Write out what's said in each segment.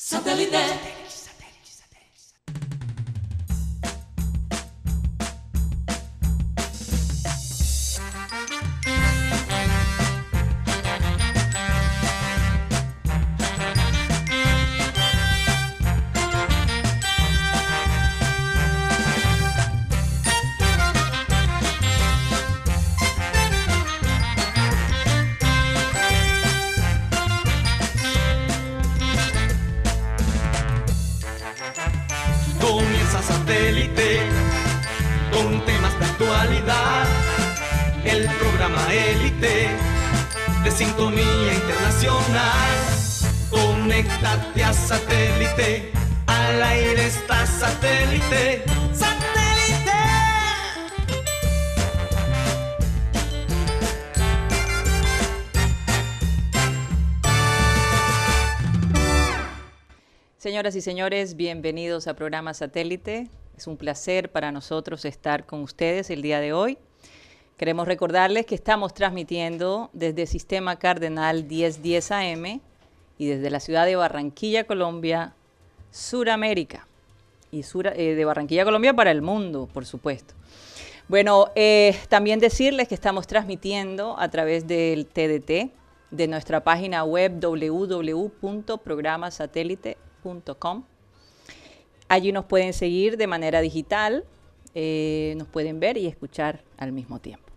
Satellite. Señoras y señores, bienvenidos a programa Satélite. Es un placer para nosotros estar con ustedes el día de hoy. Queremos recordarles que estamos transmitiendo desde Sistema Cardenal 1010 AM y desde la ciudad de Barranquilla, Colombia, Suramérica. Y Sura- eh, de Barranquilla, Colombia para el mundo, por supuesto. Bueno, eh, también decirles que estamos transmitiendo a través del TDT, de nuestra página web www.programasatélite.com. Allí nos pueden seguir de manera digital, eh, nos pueden ver y escuchar al mismo tiempo.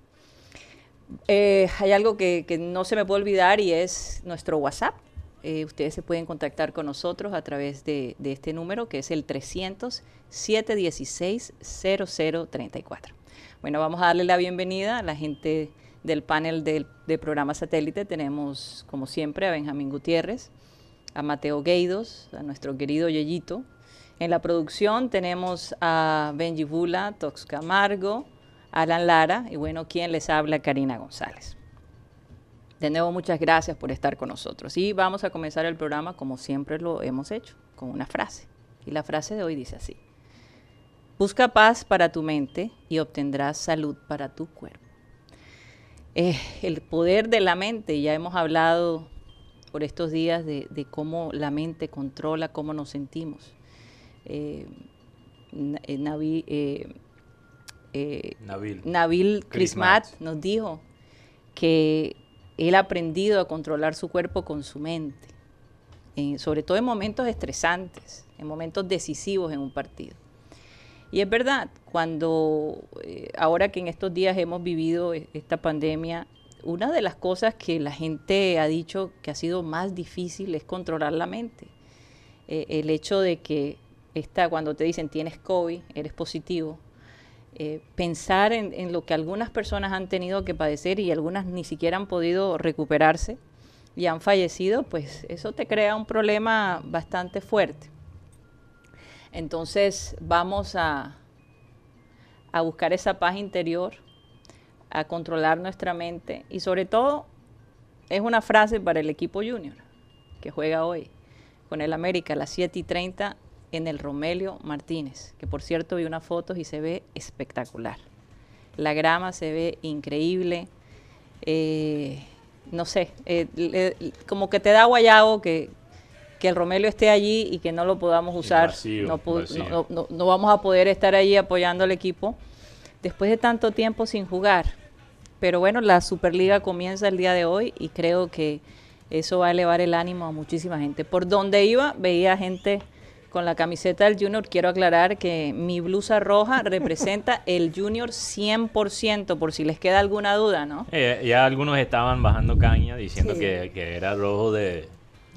Eh, hay algo que, no se me puede olvidar y es nuestro WhatsApp. Eh, ustedes se pueden contactar con nosotros a través de, este número que es el 300-716-0034. Bueno, vamos a darle la bienvenida a la gente del panel del, de programa satélite. Tenemos, como siempre, a Benjamín Gutiérrez, a Mateo Gueidos, a nuestro querido Yeyito. En la producción tenemos a Benji Bula, Tox Camargo, Alan Lara y bueno, quien les habla, Karina González. De nuevo, muchas gracias por estar con nosotros. Y vamos a comenzar el programa como siempre lo hemos hecho, con una frase. Y la frase de hoy dice así. Busca paz para tu mente y obtendrás salud para tu cuerpo. Eh, el poder de la mente, ya hemos hablado por estos días de, de cómo la mente controla cómo nos sentimos. Eh, eh, Navi- eh, eh, Nabil. Nabil Crismat nos dijo que él ha aprendido a controlar su cuerpo con su mente, en- sobre todo en momentos estresantes, en momentos decisivos en un partido. Y es verdad, cuando eh, ahora que en estos días hemos vivido e- esta pandemia, una de las cosas que la gente ha dicho que ha sido más difícil es controlar la mente. Eh, el hecho de que esta, cuando te dicen tienes COVID, eres positivo, eh, pensar en, en lo que algunas personas han tenido que padecer y algunas ni siquiera han podido recuperarse y han fallecido, pues eso te crea un problema bastante fuerte. Entonces vamos a, a buscar esa paz interior, a controlar nuestra mente y sobre todo es una frase para el equipo junior que juega hoy con el América a las 7 y 30 en el Romelio Martínez, que por cierto vi unas fotos y se ve espectacular. La grama se ve increíble. eh, no sé, eh, como que te da guayabo que, que el Romelio esté allí y que no lo podamos usar. vacío, no, pu- vacío. no- no- no vamos a poder estar allí apoyando al equipo después de tanto tiempo sin jugar. Pero bueno, la Superliga comienza el día de hoy y creo que eso va a elevar el ánimo a muchísima gente. Por donde iba, veía gente con la camiseta del Junior. Quiero aclarar que mi blusa roja representa el Junior 100%, por si les queda alguna duda, ¿no? Eh, ya algunos estaban bajando caña diciendo Sí. que, que era rojo de,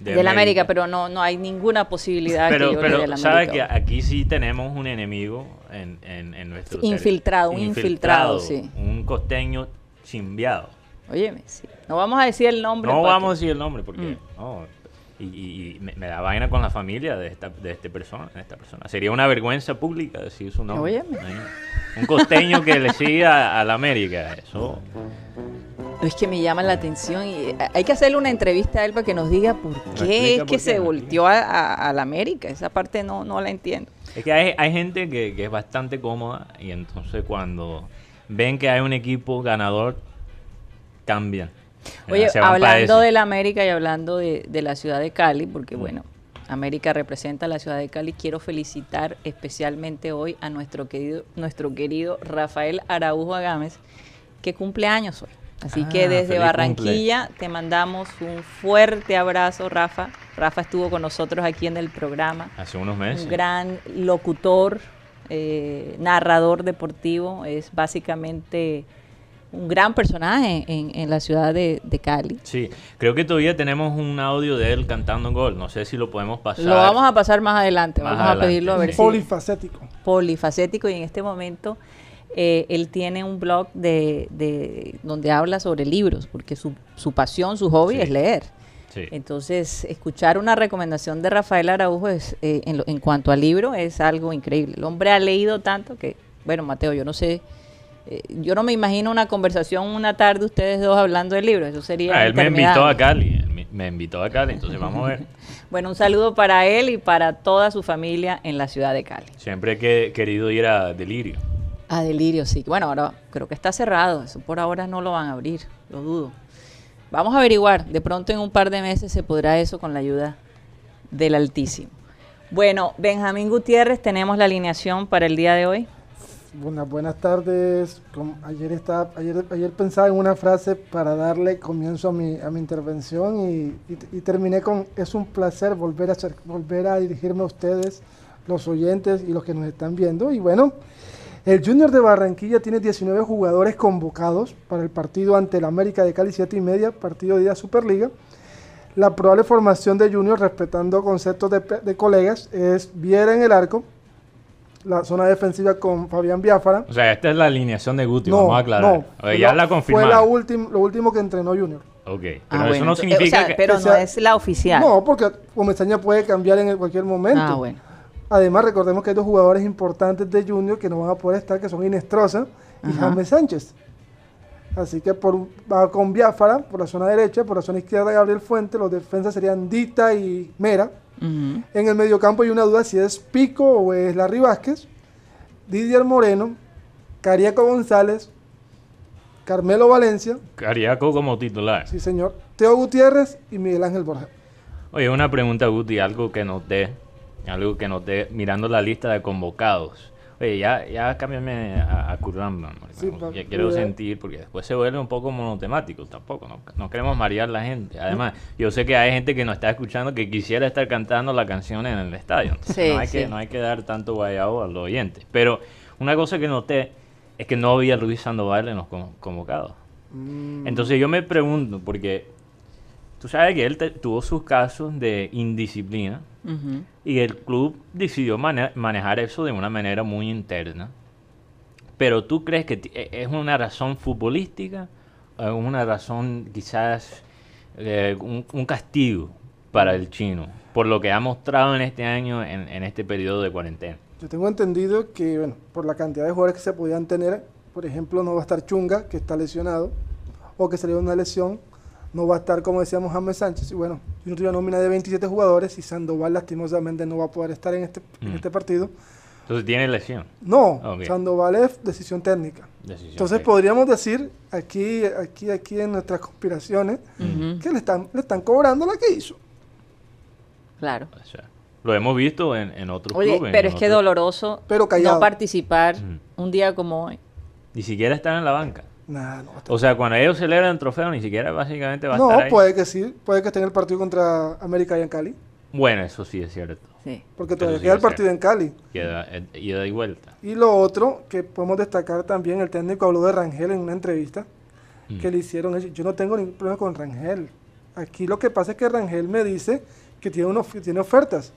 De, la América, pero no, no hay ninguna posibilidad Pero, que yo le pero dé la sabe que América. aquí sí tenemos un enemigo en, en, en nuestro ser- Infiltrado, un infiltrado, sí. Un costeño chimbiado. Óyeme, sí. No vamos a decir el nombre. No vamos a decir el nombre porque Mm. no, y, y- y me, me da vaina con la familia de esta, de este persona, de esta persona. Sería una vergüenza pública decir su nombre. Óyeme. Ahí. Un costeño que le sigue a, la América. Eso. Es que me llama la atención y eh, hay que hacerle una entrevista a él para que nos diga por qué es que qué, se volteó a, a- a la América. Esa parte no, no la entiendo. Es que hay, hay gente que, que es bastante cómoda y entonces cuando ven que hay un equipo ganador, cambian. Oye, hablando ese. de la América y hablando de, de la ciudad de Cali, porque bueno, América representa a la ciudad de Cali. Quiero felicitar especialmente hoy a nuestro querido, nuestro querido Rafael Araujo Agámez, que cumple años hoy. Así Ah, que desde feliz Barranquilla te mandamos un fuerte abrazo, Rafa. Rafa estuvo con nosotros aquí en el programa. Hace unos meses. Un gran locutor, eh, narrador deportivo. Es básicamente un gran personaje en, en la ciudad de, de Cali. Sí, creo que todavía tenemos un audio de él cantando un gol. No sé si lo podemos pasar. Lo vamos a pasar más adelante. Más vamos adelante. a pedirlo a ver si polifacético. polifacético y en este momento eh, él tiene un blog de, de- donde habla sobre libros porque su, su pasión, su hobby Sí. es leer. Sí. Entonces, escuchar una recomendación de Rafael Araujo es, eh, en, lo- en cuanto al libro es algo increíble. El hombre ha leído tanto que, bueno, Mateo, yo no sé, eh, yo no me imagino una conversación una tarde ustedes dos hablando del libro, eso sería... Ah, él me invitó a Cali. me- me invitó a Cali, entonces vamos a ver. Bueno, un saludo para él y para toda su familia en la ciudad de Cali. Siempre he que- querido ir a Delirio. A Delirio, sí. Bueno, ahora creo que está cerrado. Eso por ahora no lo van a abrir, lo dudo. Vamos a averiguar. De pronto en un par de meses se podrá eso con la ayuda del Altísimo. Bueno, Benjamín Gutiérrez, tenemos la alineación para el día de hoy. Buenas, buenas tardes. Ayer, estaba, ayer, ayer pensaba en una frase para darle comienzo a mi, a mi intervención y, y- terminé con es un placer volver a, volver a dirigirme a ustedes, los oyentes y los que nos están viendo. Y bueno, el Junior de Barranquilla tiene 19 jugadores convocados para el partido ante el América de Cali 7 y media, partido de la Superliga. La probable formación de Junior, respetando conceptos de, colegas, es Viera en el arco, la zona defensiva con Fabián Biafara. O sea, esta es la alineación de Guti, No, vamos a aclarar. no, ya la- la Fue la confirmaron. última, lo último que entrenó Junior. Ok, pero Ah, eso bueno, no significa o sea, que... Pero que no sea- es la oficial. No, porque Comesaña puede cambiar en cualquier momento. ah, bueno. Además, recordemos que hay dos jugadores importantes de Junior que no van a poder estar, que son Inestrosa y Ajá. James Sánchez. Así que por, va con Biafara por la zona derecha, por la zona izquierda Gabriel Fuente, los defensas serían Dita y Mera. En el mediocampo hay una duda si es Pico o es Larry Vázquez, Didier Moreno, Cariaco González, Carmelo Valencia, Cariaco como titular. sí señor, Teo Gutiérrez y Miguel Ángel Borja. Oye, una pregunta, Guti, algo que noté, algo que noté mirando la lista de convocados. Oye, ya, ya cámbiame a, a Sí, Ya quiero cuidado. sentir, porque después se vuelve un poco monotemático tampoco, no, no queremos marear la gente. Además, yo sé que hay gente que nos está escuchando que quisiera estar cantando la canción en el estadio. entonces Sí, no, hay que, no hay que dar tanto guayabo a los oyentes. Pero una cosa que noté es que no había Luis Sandoval en los con- convocados. Mm, Entonces yo me pregunto, porque tú sabes que él te- tuvo sus casos de indisciplina y el club decidió mane- manejar eso de una manera muy interna. Pero tú crees que e- es una razón futbolística o es una razón quizás eh, un, un castigo para el chino por lo que ha mostrado en este año en, en este periodo de cuarentena. Yo tengo entendido que, bueno, por la cantidad de jugadores que se podían tener, por ejemplo, no va a estar Chunga, que está lesionado, o que salió de una lesión, no va a estar, como decíamos, James Sánchez, y bueno, Junior tiene una nómina de 27 jugadores y Sandoval lastimosamente no va a poder estar en este, en Mm. este partido. Entonces tiene lesión. No. Sandoval es decisión técnica. decisión Entonces técnica. podríamos decir aquí, aquí, aquí en nuestras conspiraciones que le están, le están cobrando la que hizo. Claro. O sea, lo hemos visto en, en otros Oye, clubes. pero en es que doloroso Pero callado. no participar un día como hoy. Ni siquiera estar en la banca. Nah, no, O sea, cuando ellos celebran el trofeo, ni siquiera básicamente va a no, estar ahí. puede que sí, puede que esté en el partido contra América y en Cali, Bueno, eso sí es cierto. Sí. porque todavía sí queda el partido cierto. en Cali. Queda eh, ida y vuelta. Y lo otro que podemos destacar también, el técnico habló de Rangel en una entrevista Mm. que le hicieron. Yo no tengo ningún problema con Rangel. Aquí lo que pasa es que Rangel me dice que tiene, unos, que tiene ofertas.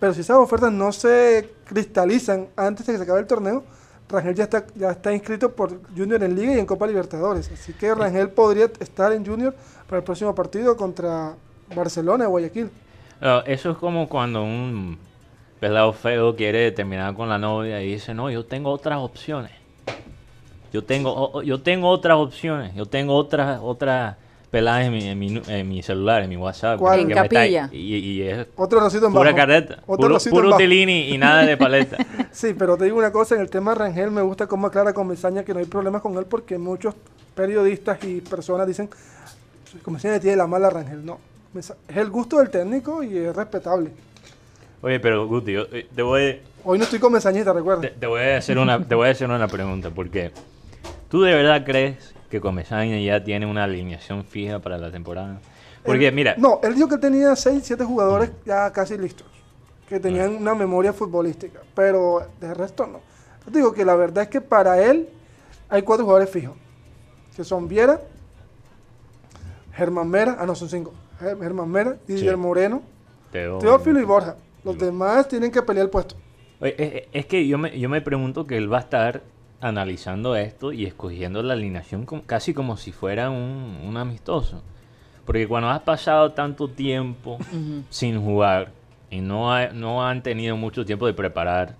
Pero si esas ofertas no se cristalizan antes de que se acabe el torneo, Rangel ya está, ya está inscrito por Junior en Liga y en Copa Libertadores. Así que Rangel podría estar en Junior para el próximo partido contra Barcelona o Guayaquil. Ah, eso es como cuando un pelado feo quiere terminar con la novia y dice, no, yo tengo otras opciones. Yo tengo, yo tengo otras opciones. Yo tengo otras otras peladas en mi, en mi, nu- en mi celular, en mi WhatsApp. ¿Cuál? En me está- capilla. y, y es Otro rosito en pura bajo. careta. Otro Puro, puro tilini y nada de paleta. Sí, pero te digo una cosa, en el tema Rangel me gusta cómo aclara con Mesaña que no hay problemas con él porque muchos periodistas y personas dicen, Comesaña tiene la mala Rangel. No, es el gusto del técnico y es respetable. Oye, pero Guti, yo, eh, te voy, Hoy no estoy con mesañita, recuerda. te, te voy a hacer una, te voy a hacer una pregunta, porque ¿tú de verdad crees que Comesaña ya tiene una alineación fija para la temporada? Porque Él- mira, No, él dijo que tenía 6, 7 jugadores ya casi listos. Que tenían una memoria futbolística. Pero de resto no. Yo digo que la verdad es que para él hay cuatro jugadores fijos. Que son Viera, Germán Mera, ah no, son cinco. Ger- Germán Mera, Didier Sí. Moreno, Teo- Teófilo y Borja. Los demás tienen que pelear el puesto. Oye, es, es- es que yo me, yo me pregunto que él va a estar analizando esto y escogiendo la alineación como- casi como si fuera un, un amistoso. Porque cuando has pasado tanto tiempo sin jugar y no, ha- no han tenido mucho tiempo de preparar,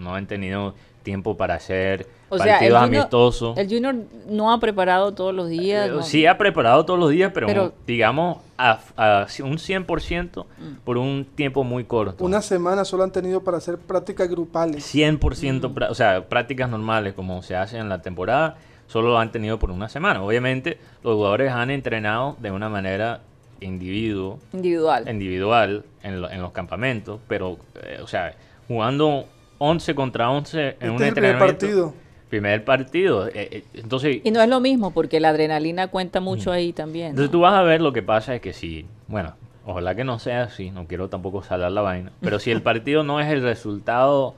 no han tenido tiempo para hacer O sea, el partidos Junior, amistosos. el Junior no ha preparado todos los días. Eh, no. Sí ha preparado todos los días, pero, Pero- digamos a, a un 100% por un tiempo muy corto. Una semana solo han tenido para hacer prácticas grupales. 100%, pra- o sea, prácticas normales como se hace en la temporada, solo lo han tenido por una semana. Obviamente, los jugadores han entrenado de una manera individuo, Individual. individual en, lo- en los campamentos, pero, eh, o sea, jugando 11 contra 11 en Este un es el primer entrenamiento. partido. Primer partido. eh, eh, entonces, Y no es lo mismo porque la adrenalina cuenta mucho ahí también. Entonces ¿no? tú vas a ver lo que pasa es que si, bueno, ojalá que no sea así, no quiero tampoco salar la vaina, pero si el partido no es el resultado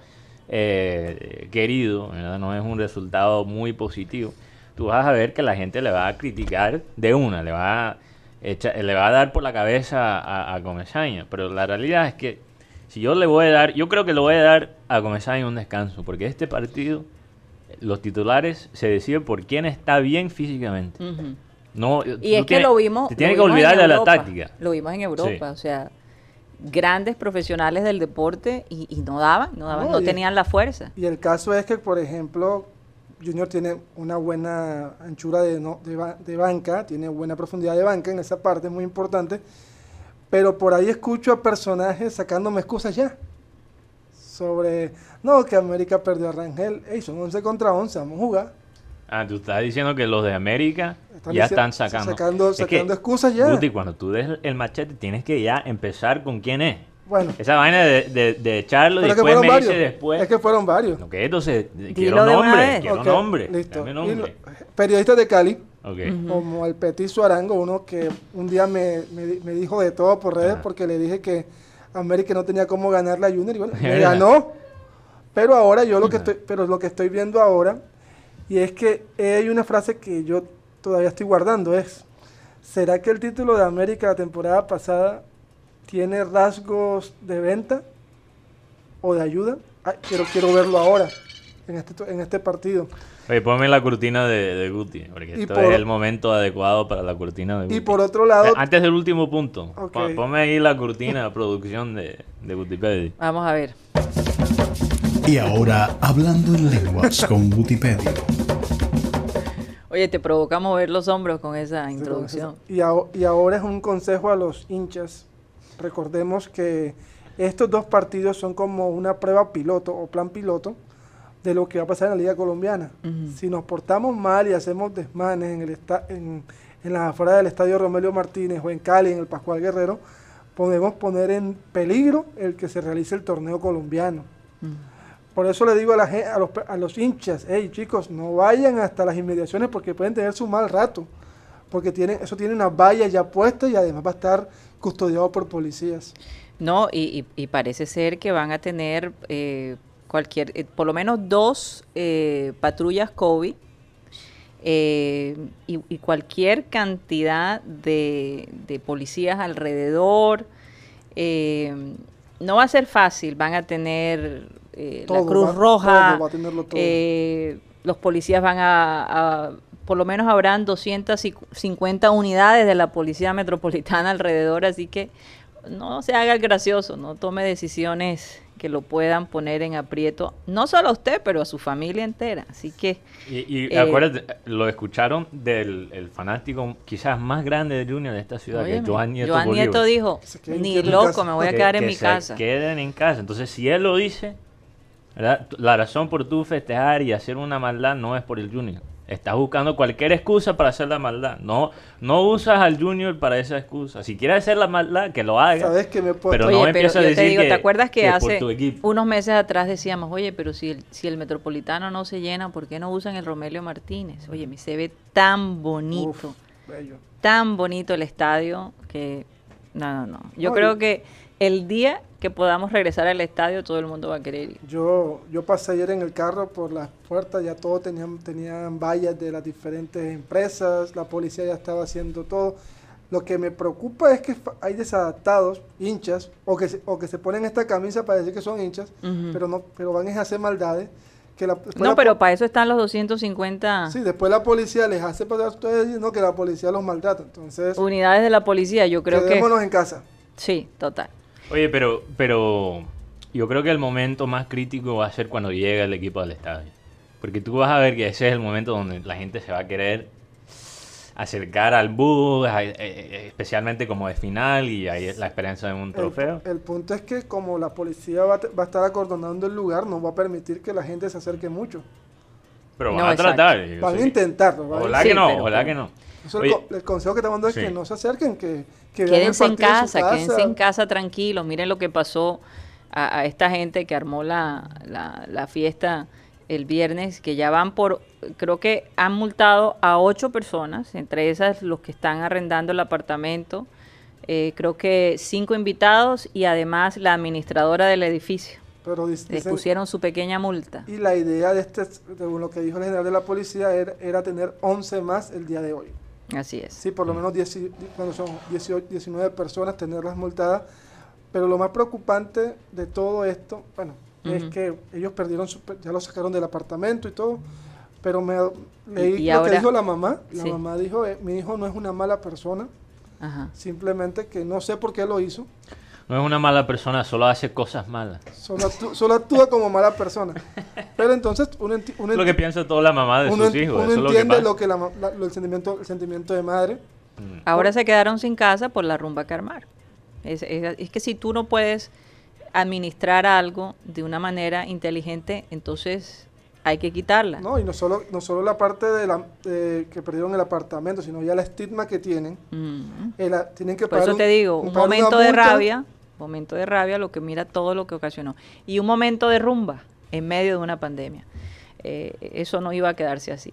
eh, querido, ¿verdad? no es un resultado muy positivo, tú vas a ver que la gente le va a criticar de una, le va a, echa- le va a dar por la cabeza a, a pero la realidad es que si yo le voy a dar, yo creo que le voy a dar a Comesaña un descanso, porque este partido, los titulares se deciden por quién está bien físicamente. No, Y es que lo vimos. Te lo tienes que en olvidar de la Europa, táctica. Lo vimos en Europa, Sí. o sea, grandes profesionales del deporte y, y no daban, no daban, No, no, y- tenían la fuerza. Y el caso es que, por ejemplo, Junior tiene una buena anchura de, no- de banca, tiene buena profundidad de banca en esa parte, es muy importante. Pero por ahí escucho a personajes sacándome excusas ya. Sobre, no, que América perdió a Rangel. Ey, son 11 contra 11, vamos a jugar. Ah, tú estás diciendo que los de América Están ya están sacando. sacando- Es que, sacando excusas ya. Guti, cuando tú des el machete, tienes que ya empezar con quién es. Bueno, Esa vaina de, de, de echarlo y pero es que después me varios. dice después. Es que fueron varios. Ok, entonces, Dilo quiero nombre, quiero Ok, nombre. Listo. Nombre. lo- periodistas de Cali, Ok. como el Petizo Arango, uno que un día me, me di- me dijo de todo por redes Ajá. porque le dije que América no tenía cómo ganarle a Junior y bueno, me ganó. Pero ahora yo lo que estoy, pero lo que estoy viendo ahora, y es que hay una frase que yo todavía estoy guardando, es, ¿será que el título de América la temporada pasada tiene rasgos de venta o de ayuda? Ay, quiero, quiero verlo ahora, en este, en este partido. Oye, ponme la cortina de, de Guti, porque Y esto por- es el momento adecuado para la cortina de Guti. Y por otro lado, Eh, Antes del último punto, Ok. pon- ponme ahí la cortina de producción de, de Gutipedia. Vamos a ver. Y ahora, hablando en lenguas con Wikipedia. Oye, te provoca mover los hombros con esa introducción. Y, aho- y ahora es un consejo a los hinchas. Recordemos que estos dos partidos son como una prueba piloto o plan piloto de lo que va a pasar en la Liga Colombiana. Si nos portamos mal y hacemos desmanes en, el esta- en, en las afueras del estadio Romelio Martínez o en Cali, en el Pascual Guerrero, podemos poner en peligro el que se realice el torneo colombiano. Por eso le digo a, la, a, los, a los hinchas, hey chicos, no vayan hasta las inmediaciones porque pueden tener su mal rato. Porque tienen, eso tiene una valla ya puesta y además va a estar custodiado por policías. No, y, y- y parece ser que van a tener eh, cualquier, eh, por lo menos dos eh, patrullas COVID eh, y, y cualquier cantidad de, de policías alrededor. Eh, no va a ser fácil, van a tener eh, la Cruz va- Roja, todo, va a eh, los policías van a, a- por lo menos habrán 250 unidades de la Policía Metropolitana alrededor, así que no se haga el gracioso, no tome decisiones que lo puedan poner en aprieto, no solo a usted, pero a su familia entera. Así que Y, y Eh, acuérdate, lo escucharon del el fanático quizás más grande de Junior de esta ciudad, que es óyeme, Joan Nieto Joan Bolívar. Nieto dijo, ni loco, casa". me voy a Que- quedar en que mi se casa. queden en casa. Entonces, si él lo dice, ¿verdad? La razón por tú festejar y hacer una maldad no es por el Junior. Estás buscando cualquier excusa para hacer la maldad. No, no usas al Junior para esa excusa. Si quieres hacer la maldad, que lo haga. Sabes que me puedo... Pero Oye, no pero empieza a yo decir te digo, que- ¿te acuerdas que, hace unos meses atrás decíamos, oye, pero si el, si el Metropolitano no se llena, ¿por qué no usan el Romelio Martínez? Oye, mi se ve tan bonito, Uf, bello. tan bonito el estadio que... No, no, no. Yo creo que el día que podamos regresar al estadio, todo el mundo va a querer ir. Yo, yo pasé ayer en el carro por las puertas, ya todos tenían, tenían vallas de las diferentes empresas, la policía ya estaba haciendo todo. Lo que me preocupa es que hay desadaptados, hinchas, o que se, o que se ponen esta camisa para decir que son hinchas, pero no pero van a hacer maldades. Que la, después No, la pero para eso están los 250 Sí, después la policía les hace pasar a ustedes diciendo que la policía los maltrata. Entonces, unidades de la policía. Yo creo que... en casa. Sí, total. Oye, pero, pero yo creo que el momento más crítico va a ser cuando llega el equipo al estadio. Porque tú vas a ver que ese es el momento donde la gente se va a querer acercar al bus, eh, eh, especialmente como de final y ahí es la esperanza de un trofeo. el punto es que como la policía va, a te- va a estar acordonando el lugar, no va a permitir que la gente se acerque mucho. Pero van No, a tratar. Van a intentarlo. Ojalá Sí, que no, ojalá que no. Eso el, Oye, co- el consejo que te mando es sí. que no se acerquen, que, que el Quédense en su casa, quédense casa. en casa tranquilos. Miren lo que pasó a, a esta gente que armó la, la- la fiesta el viernes, que ya van por, creo que han multado a ocho personas, entre esas los que están arrendando el apartamento, eh, creo que cinco invitados y además la administradora del edificio. Pero dic- Les pusieron su pequeña multa. y la idea de este, según lo que dijo el general de la policía, era, era tener 11 más el día de hoy. Así es. Sí, por lo menos 10 y- cuando son 18, 19 personas, tenerlas multadas. Pero lo más preocupante de todo esto, bueno, es Ujú. que ellos perdieron, su, ya lo sacaron del apartamento y todo. Pero me leí y lo ahora- que dijo la mamá. La Sí. mamá dijo, eh, mi hijo no es una mala persona, Ajá. simplemente que no sé por qué lo hizo. No es una mala persona, solo hace cosas malas. Solo, actú- solo actúa como mala persona. Pero entonces uno, enti- uno lo que piensa toda la mamá de uno sus hijos. uno eso es lo que entiende pasa. lo que la lo- el, sentimiento, el sentimiento de madre. Mm. Ahora se quedaron sin casa por la rumba que armaron. Es, es- es que si tú no puedes administrar algo de una manera inteligente, entonces hay que quitarla. ¿no? Y no solo, no solo la parte de la, de que perdieron el apartamento, sino ya la estigma que tienen. Mm. El a- tienen que Por eso pagar te un- digo, un- momento de rabia, momento de rabia, lo que mira todo lo que ocasionó. Y un momento de rumba en medio de una pandemia. Eh, eso no iba a quedarse así.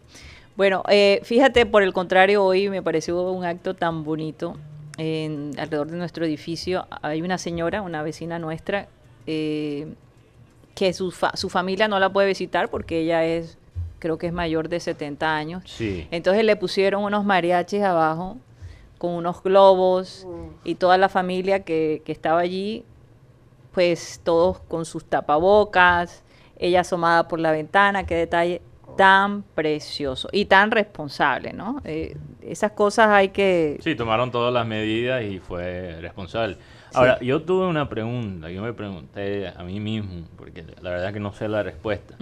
Bueno, eh, fíjate, por el contrario, hoy me pareció un acto tan bonito. En, alrededor de nuestro edificio hay una señora, una vecina nuestra, eh, que su, fa- su familia no la puede visitar porque ella es, creo que es mayor de 70 años. Sí. Entonces le pusieron unos mariachis abajo con unos globos y toda la familia que, que estaba allí, pues todos con sus tapabocas, ella asomada por la ventana, qué detalle tan precioso y tan responsable, ¿no? Eh, esas cosas hay que... Sí, tomaron todas las medidas y fue responsable. Ahora, yo tuve una pregunta, yo me pregunté a mí mismo, porque la verdad que no sé la respuesta.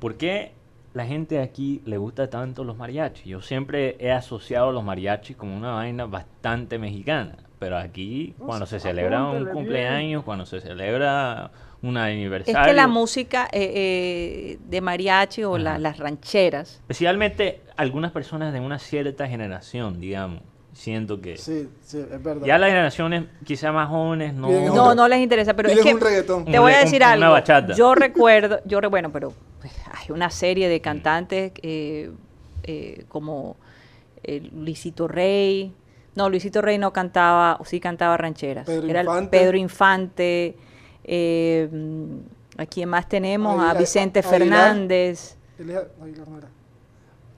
¿Por qué la gente aquí le gusta tanto los mariachis? Yo siempre he asociado los mariachis como una vaina bastante mexicana, pero aquí No, cuando se celebra un bien. cumpleaños, cuando se celebra un Es aniversario, que la música eh, eh, de mariachi o la- las rancheras, especialmente algunas personas de una cierta generación, digamos, siento que Sí, sí, es verdad. ya las generaciones quizá más jóvenes no... Piden no, un- no les interesa, pero es que un reggaetón. te voy a Un- decir una algo. bachata. Yo recuerdo, yo re- bueno, pero pues, hay una serie de cantantes eh, eh, como eh, Luisito Rey. No, Luisito Rey no cantaba, o sí cantaba rancheras. Pedro Era el. Pedro Infante. eh, ¿A quién más tenemos? A Vicente Aguilar. Fernández. Aguilar no era.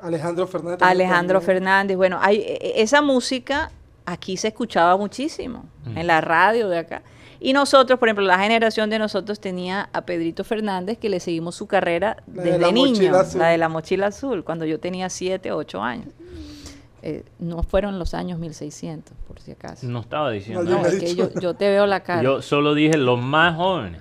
Alejandro Fernández. Alejandro también. Fernández. Bueno, hay, e- e- esa música aquí se escuchaba muchísimo, Mm. en la radio de acá. Y nosotros, por ejemplo, la generación de nosotros tenía a Pedrito Fernández, que le seguimos su carrera La de desde la niño, mochila azul. la de la mochila azul, cuando yo tenía 7, 8 años. Eh, no fueron los años 1600, por si acaso. No estaba diciendo No, es que yo, yo te veo la cara. Yo solo dije los más jóvenes.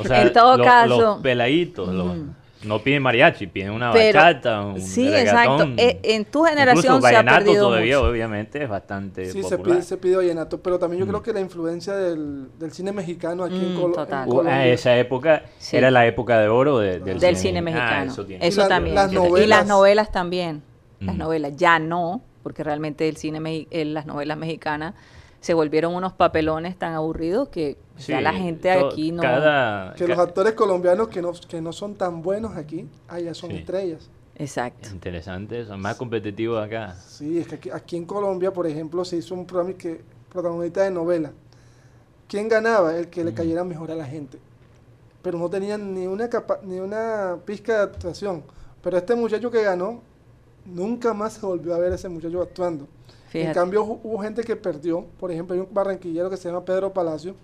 O sea, En todo lo- caso. los peladitos. los- Mm. No piden mariachi, piden una Pero- bachata, un sí, exacto. Eh, en tu generación Incluso se ha vallenato perdido todavía, mucho. obviamente, es bastante Sí, se popular. pide, se pide vallenato, pero también yo Mm. creo que la influencia del, del cine mexicano aquí en, Mm, Colo- total. en Uh, Colombia. ah, esa época Sí. era la época de oro de- del, del cine Ah, mexicano. eso tiene- Y eso la- también. las y las novelas. también. Las Mm. novelas. Ya no, porque realmente el cine las novelas mexicanas se volvieron unos papelones tan aburridos que ya Sí, la gente aquí no. Cada, que los actores colombianos que no, que no son tan buenos aquí, allá son Sí. estrellas. Exacto. Interesante, son más competitivos acá. Sí, es que aquí, aquí en Colombia, por ejemplo, se hizo un programa que protagonista de novela. ¿Quién ganaba? El que le cayera mejor a la gente. Pero no tenían ni una capa- ni una pizca de actuación. Pero este muchacho que ganó, nunca más se volvió a ver a ese muchacho actuando. En cambio, hu- hubo gente que perdió. Por ejemplo, hay un barranquillero que se llama Pedro Palacio.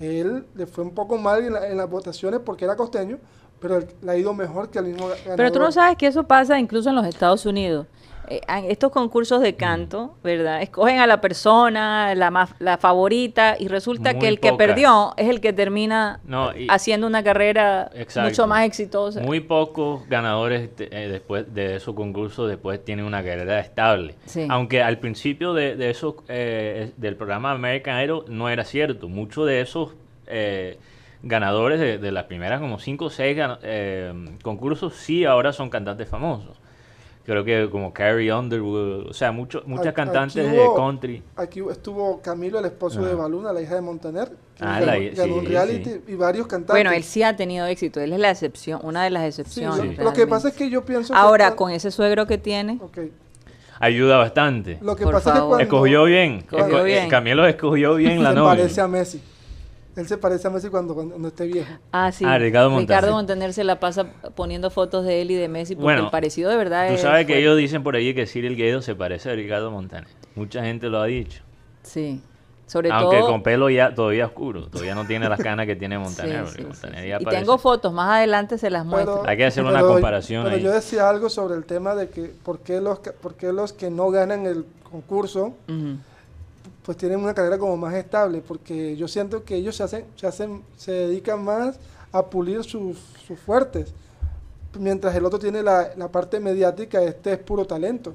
Él le fue un poco mal en, la- en las votaciones porque era costeño, pero le ha ido mejor que al mismo Pero tú no sabes que eso pasa incluso en los Estados Unidos. Eh, en estos concursos de canto, ¿verdad? Escogen a la persona, la más, la favorita, y resulta Muy que el que perdió es el que termina No, y- haciendo una carrera Exacto. mucho más exitosa. Muy pocos ganadores de- eh, después de esos concursos después tienen una carrera estable. Sí. Aunque al principio de, de esos eh, del programa American Idol no era cierto. Muchos de esos eh, ganadores de, de las primeras como 5 o 6 concursos sí ahora son cantantes famosos. Creo que como Carrie Underwood, o sea, muchos muchas Aquí cantantes hubo- de country. Aquí estuvo Camilo, el esposo Ah. de Baluna, la hija de Montaner. que Ah, ganó, la- ganó un reality sí. y varios cantantes. Bueno, él sí ha tenido éxito, él es la excepción, una de las excepciones. lo, Sí. lo que pasa es que yo pienso que Ahora, con ese suegro que tiene, Ayuda bastante. Lo que Por pasa favor. es que cuando Escogió bien. Escogió Esco- bien. Camilo escogió bien la se novia. parece a Messi. Él se parece a Messi cuando, cuando esté viejo. ah, sí, Ah, Ricardo Montaner. Montaner se la pasa poniendo fotos de él y de Messi, porque Bueno, el parecido de verdad Tú es sabes que ellos dicen por ahí que Cyril Guedo se parece a Ricardo Montaner. Mucha gente lo ha dicho. Sí, sobre Aunque todo... con pelo ya todavía oscuro. Todavía no tiene las canas que tiene Montaner. sí, porque sí, Montaner sí. ya Y tengo fotos, más adelante se las muestro. Hay que hacer una pero- comparación Pero ahí. yo decía algo sobre el tema de que por qué los, que- por qué los que no ganan el concurso. Pues tienen una carrera como más estable, porque yo siento que ellos se hacen, se hacen, se dedican más a pulir sus, sus fuertes, mientras el otro tiene la, la parte mediática, este es puro talento.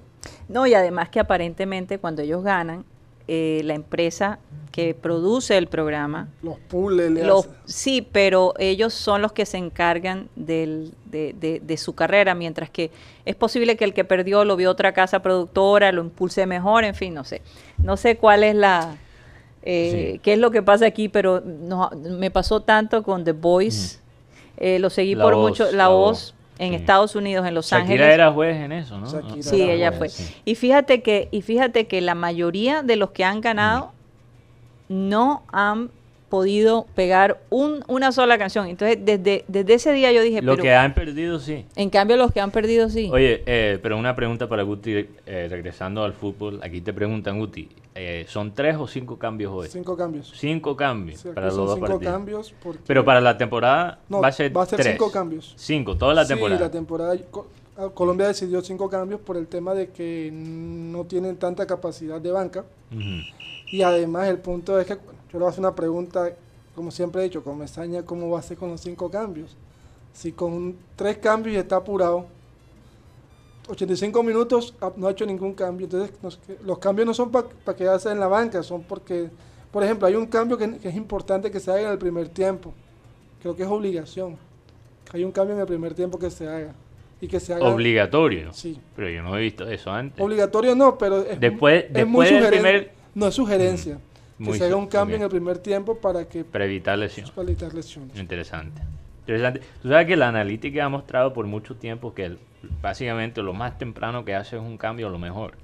No, y además que aparentemente cuando ellos ganan, eh, la empresa que produce el programa, Los pule, le los, sí, pero ellos son los que se encargan del- de, de- de su carrera, mientras que es posible que el que perdió lo vio otra casa productora, lo impulse mejor, en fin, no sé. No sé cuál es la... eh, Sí. qué es lo que pasa aquí, pero no, me pasó tanto con The Voice, eh, lo seguí La por Voz, mucho, La, La Voz, Voz, en sí. Estados Unidos, en Los Shakira Ángeles. era juez en eso, ¿no? Shakira Sí, ella juez, fue. sí. Y fíjate que, y fíjate que la mayoría de los que han ganado no han podido pegar un, una sola canción. Entonces, desde, desde ese día yo dije, Lo pero que han perdido, sí. en cambio los que han perdido sí. Oye, eh, pero una pregunta para Guti, eh, regresando al fútbol. Aquí te preguntan, Guti, eh, ¿son tres o cinco cambios hoy? Cinco cambios. Cinco cambios Sí, para los dos cinco partidos. cambios. Porque Pero para la temporada No, va a ser va a ser tres. cinco cambios. Cinco, toda la Sí, temporada. la temporada. Ah, Colombia decidió cinco cambios por el tema de que no tienen tanta capacidad de banca. Y además el punto es que yo le una pregunta, como siempre he dicho, con Mesaña, ¿cómo va a ser con los cinco cambios? Si con tres cambios y está apurado, 85 minutos ah, no ha hecho ningún cambio, entonces nos- los cambios no son para quedarse en la banca, son porque, por ejemplo, hay un cambio que, que es importante que se haga en el primer tiempo, creo que es obligación, hay un cambio en el primer tiempo que se haga y que se haga Obligatorio. Sí. Pero yo no he visto eso antes. Obligatorio no, pero es, Después- es después del sugeren- primer- No es sugerencia. Muy se haga un cambio en el primer tiempo para que Para evitar lesión. para evitar lesiones. Interesante. Interesante. Tú sabes que la analítica ha mostrado por mucho tiempo que el- básicamente lo más temprano que haces un cambio lo mejor.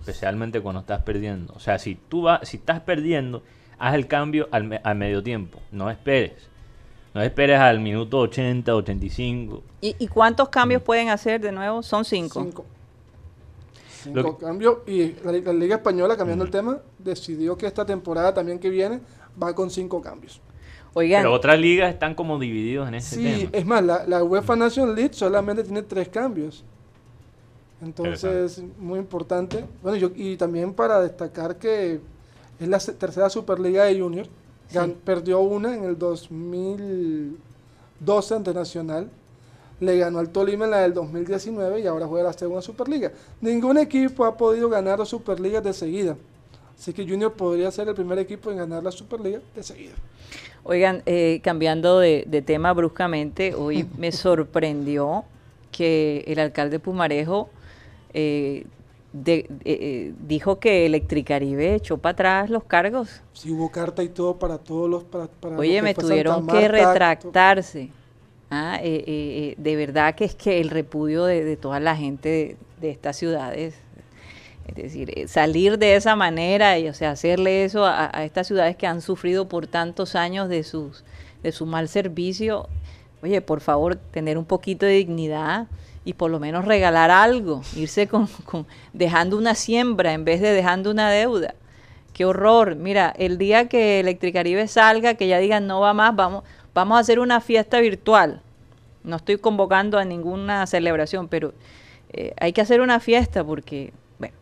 Especialmente cuando estás perdiendo. O sea, si tú vas, si estás perdiendo, haz el cambio al, me- al medio tiempo. No esperes. No esperes al minuto 80, 85. ¿Y, y cuántos cambios pueden hacer de nuevo? Son cinco. Cinco. Cinco que- cambios. Y la, la Liga Española, cambiando el tema, decidió que esta temporada también que viene va con cinco cambios. Oigan, Pero otras ligas están como divididos en ese Sí, tema. es más, la, la UEFA Nation League solamente tiene tres cambios. Entonces, muy importante. Bueno, yo, y también para destacar que es la tercera Superliga de Junior. Gan- Perdió una en el 2012 ante Nacional. Le ganó al Tolima en la del 2019 y ahora juega la segunda Superliga. Ningún equipo ha podido ganar dos Superligas de seguida. Así que Junior podría ser el primer equipo en ganar la Superliga de seguida. Oigan, eh, cambiando de, de tema bruscamente, hoy me sorprendió que el alcalde Pumarejo eh, de- eh, eh, dijo que Electricaribe echó para atrás los cargos. Si hubo carta y todo para todos los... Para, para Oye, me tuvieron que retractarse. Ah, eh, eh, eh, de verdad que es que el repudio de, toda la gente de, estas ciudades, es decir, eh, salir de esa manera y o sea, hacerle eso a, a estas ciudades que han sufrido por tantos años de sus de su mal servicio, oye, por favor, tener un poquito de dignidad y por lo menos regalar algo, irse con, con- dejando una siembra en vez de dejando una deuda. Qué horror. Mira, el día que Electricaribe salga, que ya digan no va más, vamos, vamos a hacer una fiesta virtual. No estoy convocando a ninguna celebración, pero eh, hay que hacer una fiesta porque, bueno,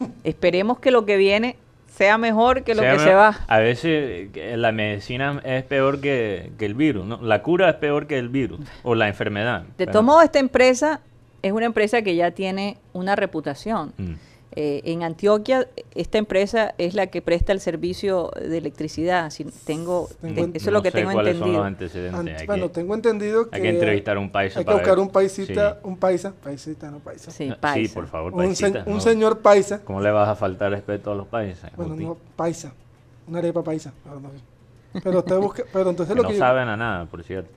esperemos que lo que viene sea mejor que lo sea, que se va. A veces eh, la medicina es peor que, que el virus, ¿no? La cura es peor que el virus o la enfermedad. De todos modos, esta empresa es una empresa que ya tiene una reputación. Mm. Eh, en Antioquia, esta empresa es la que presta el servicio de electricidad. Si tengo, Tengo te- eso es lo No que sé tengo entendido. los antecedentes. Ant- Hay bueno, que- tengo entendido que... hay que entrevistar un paisa Hay que buscar ver. un paisita, Sí. un paisa, paisita, no paisa. Sí, Sí, paisa. por favor, Un, se- paisita. un ¿no? señor paisa. ¿Cómo le vas a faltar respeto a los paisas? Bueno, Guti? no, paisa. Una arepa paisa. Pero, no- pero usted busca, pero entonces Que lo no que... saben a nada, por cierto.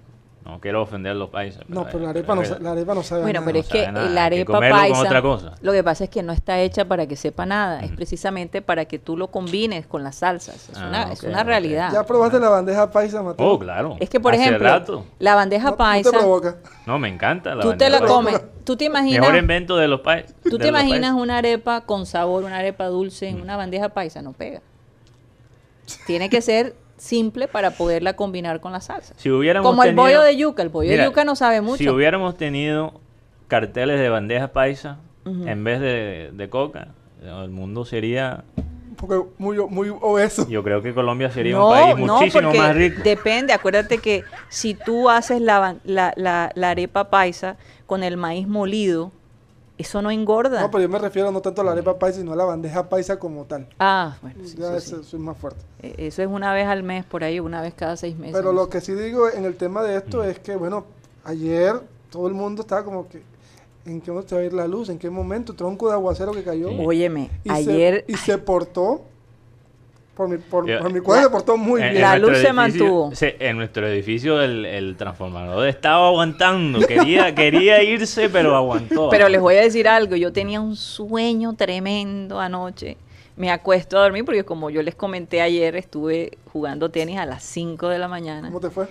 No quiero ofender a los paisas. no, pero la arepa no, la arepa no sabe Bueno, nada. pero No es que sabe nada, la que arepa con paisa, otra cosa. lo que pasa es que no está hecha para que sepa nada, es precisamente para que tú lo combines con las salsas. Es, Ah, una, es ok, una realidad. ¿Ya probaste la bandeja paisa, Mateo? Oh, claro. Es que, por Hace ejemplo, rato. la bandeja No- no paisa, te provoca. No, me encanta la tú te bandeja la paisa. comes, tú te imaginas, Mejor invento de los paisas. tú te imaginas una arepa con sabor, una arepa dulce en una bandeja paisa, no pega. Tiene que ser simple para poderla combinar con la salsa. Si hubiéramos Como el tenido- bollo de yuca, el bollo Mira, de yuca no sabe mucho. Si hubiéramos tenido carteles de bandeja paisa Ujú. en vez de, de coca, el mundo sería. Porque muy, muy obeso. Yo creo que Colombia sería un país muchísimo porque más rico. Depende, acuérdate que si tú haces la, la, la- la arepa paisa con el maíz molido, eso no engorda. No, pero yo me refiero no tanto a la arepa paisa, sino a la bandeja paisa como tal. Ah, bueno, sí, ya eso, eso, sí. eso es más fuerte. Eh, Eso es una vez al mes, por ahí, una vez cada seis meses. Pero lo que sí digo en el tema de esto es que, bueno, ayer todo el mundo estaba como que, ¿en qué momento se va a ir la luz? ¿En qué momento? Tronco de aguacero que cayó. Sí. Óyeme, Y ayer Se, y se portó, por mi, por, Yo- por mi cuadro se portó muy En- en bien. La luz se mantuvo. se- en nuestro edificio el, el transformador estaba aguantando. Quería, quería irse, pero aguantó. Pero les voy a decir algo, yo tenía un sueño tremendo anoche. Me acuesto a dormir porque como yo les comenté ayer, estuve jugando tenis a las 5 de la mañana. ¿Cómo te fue?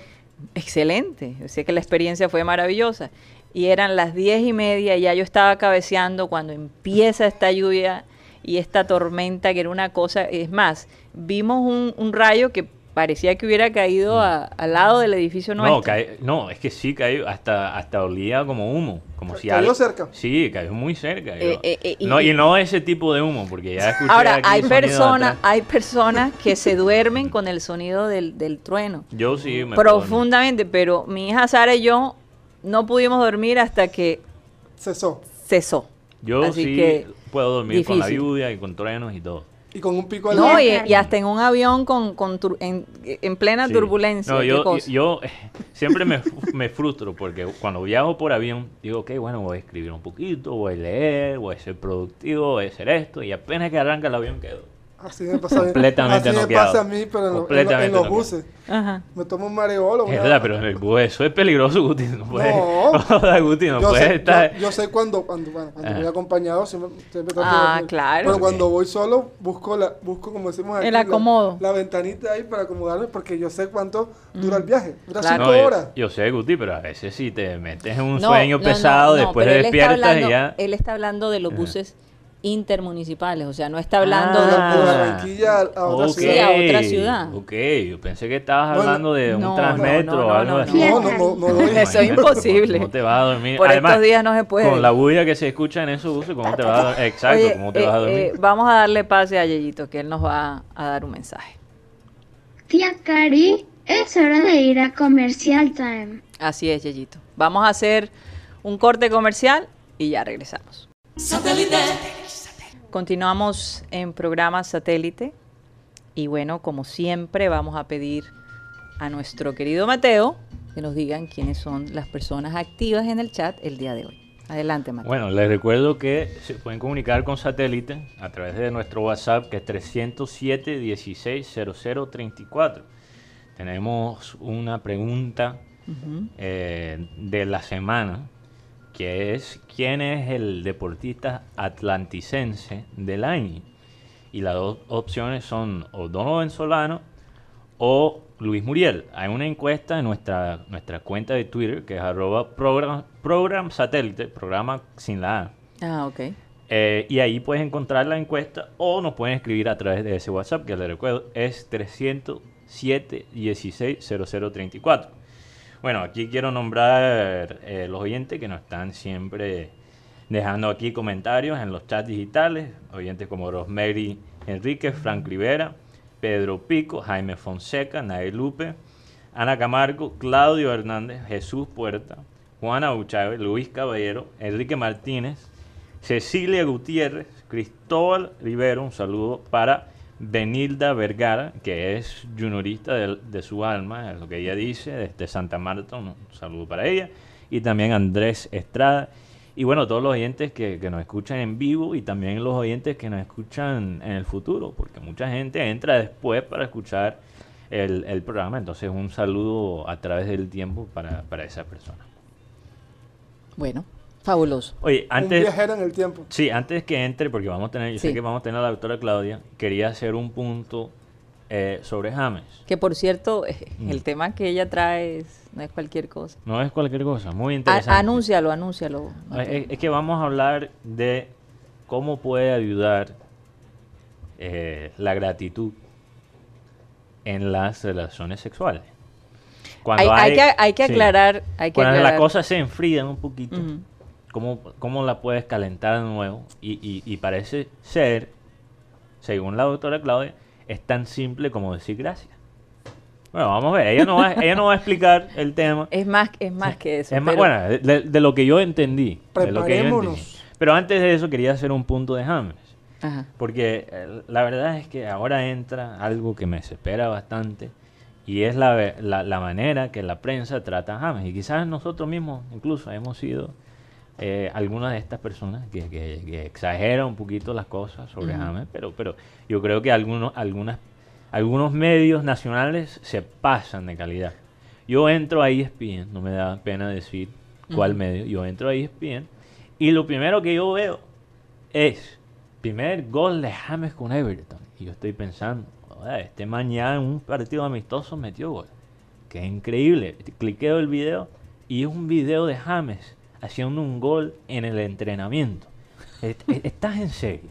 Excelente, yo sé que la experiencia fue maravillosa. Y eran las diez y media y ya yo estaba cabeceando cuando empieza esta lluvia y esta tormenta que era una cosa, es más, vimos un, un rayo que parecía que hubiera caído a- al lado del edificio nuestro. No, cae- no, es que sí cayó, hasta, hasta olía como humo. Como si ¿Cayó algo- cerca? Sí, cayó muy cerca. Eh, eh, eh, y- no, y no ese tipo de humo, porque ya escuché Ahora, aquí hay personas, hay personas que se duermen con el sonido del, del trueno. Yo sí me. Profundamente, pero mi hija Sara y yo no pudimos dormir hasta que Cesó. cesó. Yo Así sí que, puedo dormir con la lluvia y con truenos y todo. Y con un pico al No, y, y hasta en un avión con, con tur- en, en plena Sí. turbulencia. No, yo, siempre me, me frustro porque cuando viajo por avión digo, ok, bueno, voy a escribir un poquito, voy a leer, voy a ser productivo, voy a hacer esto y apenas que arranca el avión quedo. Así me pasa a mí. Completamente Así me noqueado. pasa a mí, pero en, lo- en lo- en Completamente los noqueado. buses. Ajá. Me tomo un mareolo. Es una- verdad, pero en el bus eso es peligroso, Guti. No puedes. No. No, Guti, no yo, puedes sé, estar. yo, yo sé cuando, cuando, bueno, cuando Ajá. voy acompañado, siempre, siempre trato de Ah, dormir. claro. Pero cuando voy solo, busco, la, busco como decimos aquí, El la- acomodo. La, ventanita ahí para acomodarme, porque yo sé cuánto dura el viaje. Dura Claro. cinco No, yo- horas. Yo, sé, Guti, pero a veces si te metes en un No, sueño no, no, pesado, no, después pero él está despiertas hablando- y ya. Él está hablando de los Ajá. buses intermunicipales, o sea, no está hablando De, de bus- Barranquilla a, a otra Ok, Sí, ciudad. a otra ciudad. Ok, yo pensé que estabas Bueno, hablando de no, un transmetro no, no, o algo no, así. No, no, no, no, no, Eso es imposible. ¿Cómo te vas a dormir? Por Además, estos días no se puede. Con la bulla que se escucha en esos buses, ¿cómo te vas a dormir? Exacto, Oye, ¿cómo te eh, vas a dormir? eh, vamos a darle pase a Yeyito, que él nos va a dar un mensaje. Tía Cari, Es hora de ir a Comercial Time. Así es, Yeyito. Vamos a hacer un corte comercial y ya regresamos. Continuamos en programa satélite y bueno, como siempre vamos a pedir a nuestro querido Mateo que nos digan quiénes son las personas activas en el chat el día de hoy. Adelante, Mateo. Bueno, les recuerdo que se pueden comunicar con satélite a través de nuestro WhatsApp que es 307 16 34. Tenemos una pregunta eh, de la semana que es quién es el deportista atlanticense del año. Y las dos opciones son o Donovan Solano o Luis Muriel. Hay una encuesta en nuestra, nuestra cuenta de Twitter que es arroba program, satélite, programa sin la A. Ah, ok. Eh, y ahí puedes encontrar la encuesta o nos pueden escribir a través de ese WhatsApp que les recuerdo es 307 16 0034. Bueno, aquí quiero nombrar eh, los oyentes que nos están siempre dejando aquí comentarios en los chats digitales. Oyentes como Rosemary Enrique, Frank Rivera, Pedro Pico, Jaime Fonseca, Nael Lupe, Ana Camargo, Claudio Hernández, Jesús Puerta, Juana Uchave, Luis Caballero, Enrique Martínez, Cecilia Gutiérrez, Cristóbal Rivero, un saludo para Benilda Vergara, que es juniorista de, su alma, es lo que ella dice, desde Santa Marta, un saludo para ella. Y también Andrés Estrada. Y bueno, todos los oyentes que, nos escuchan en vivo y también los oyentes que nos escuchan en el futuro, porque mucha gente entra después para escuchar el, programa. Entonces, un saludo a través del tiempo para, para esa persona. Bueno, Fabuloso. Oye, antes. Un viajero en el tiempo. Sí, antes que entre, porque vamos a tener, yo sé que vamos a tener a la doctora Claudia, quería hacer un punto eh, sobre James. Que por cierto, mm. el tema que ella trae no es cualquier cosa. No es cualquier cosa, muy interesante. anúncialo, anúncialo. Es, que vamos a hablar de cómo puede ayudar eh, la gratitud en las relaciones sexuales. Cuando hay, que, hay que aclarar. Hay que cuando las cosas se enfrían un poquito cómo, cómo la puedes calentar de nuevo. Y, y, parece ser, según la doctora Claudia, es tan simple como decir gracias. Bueno, vamos a ver, ella no va, ella no va a explicar el tema. Es más, es más que eso. Es más, bueno, de, lo que yo entendí. Pero antes de eso quería hacer un punto de James. Porque eh, la verdad es que ahora entra algo que me desespera bastante y es la, la, la manera que la prensa trata a James. Y quizás nosotros mismos incluso hemos sido eh, algunas de estas personas que, que, exageran un poquito las cosas sobre James, pero, pero yo creo que algunos, algunas, algunos medios nacionales se pasan de calidad. Yo entro a ESPN, no me da pena decir cuál medio, yo entro a ESPN y lo primero que yo veo es primer gol de James con Everton. Y yo estoy pensando, este mañana en un partido amistoso metió gol. Qué increíble. Cliqueo el video y es un video de James haciendo un gol en el entrenamiento. ¿Estás en serio?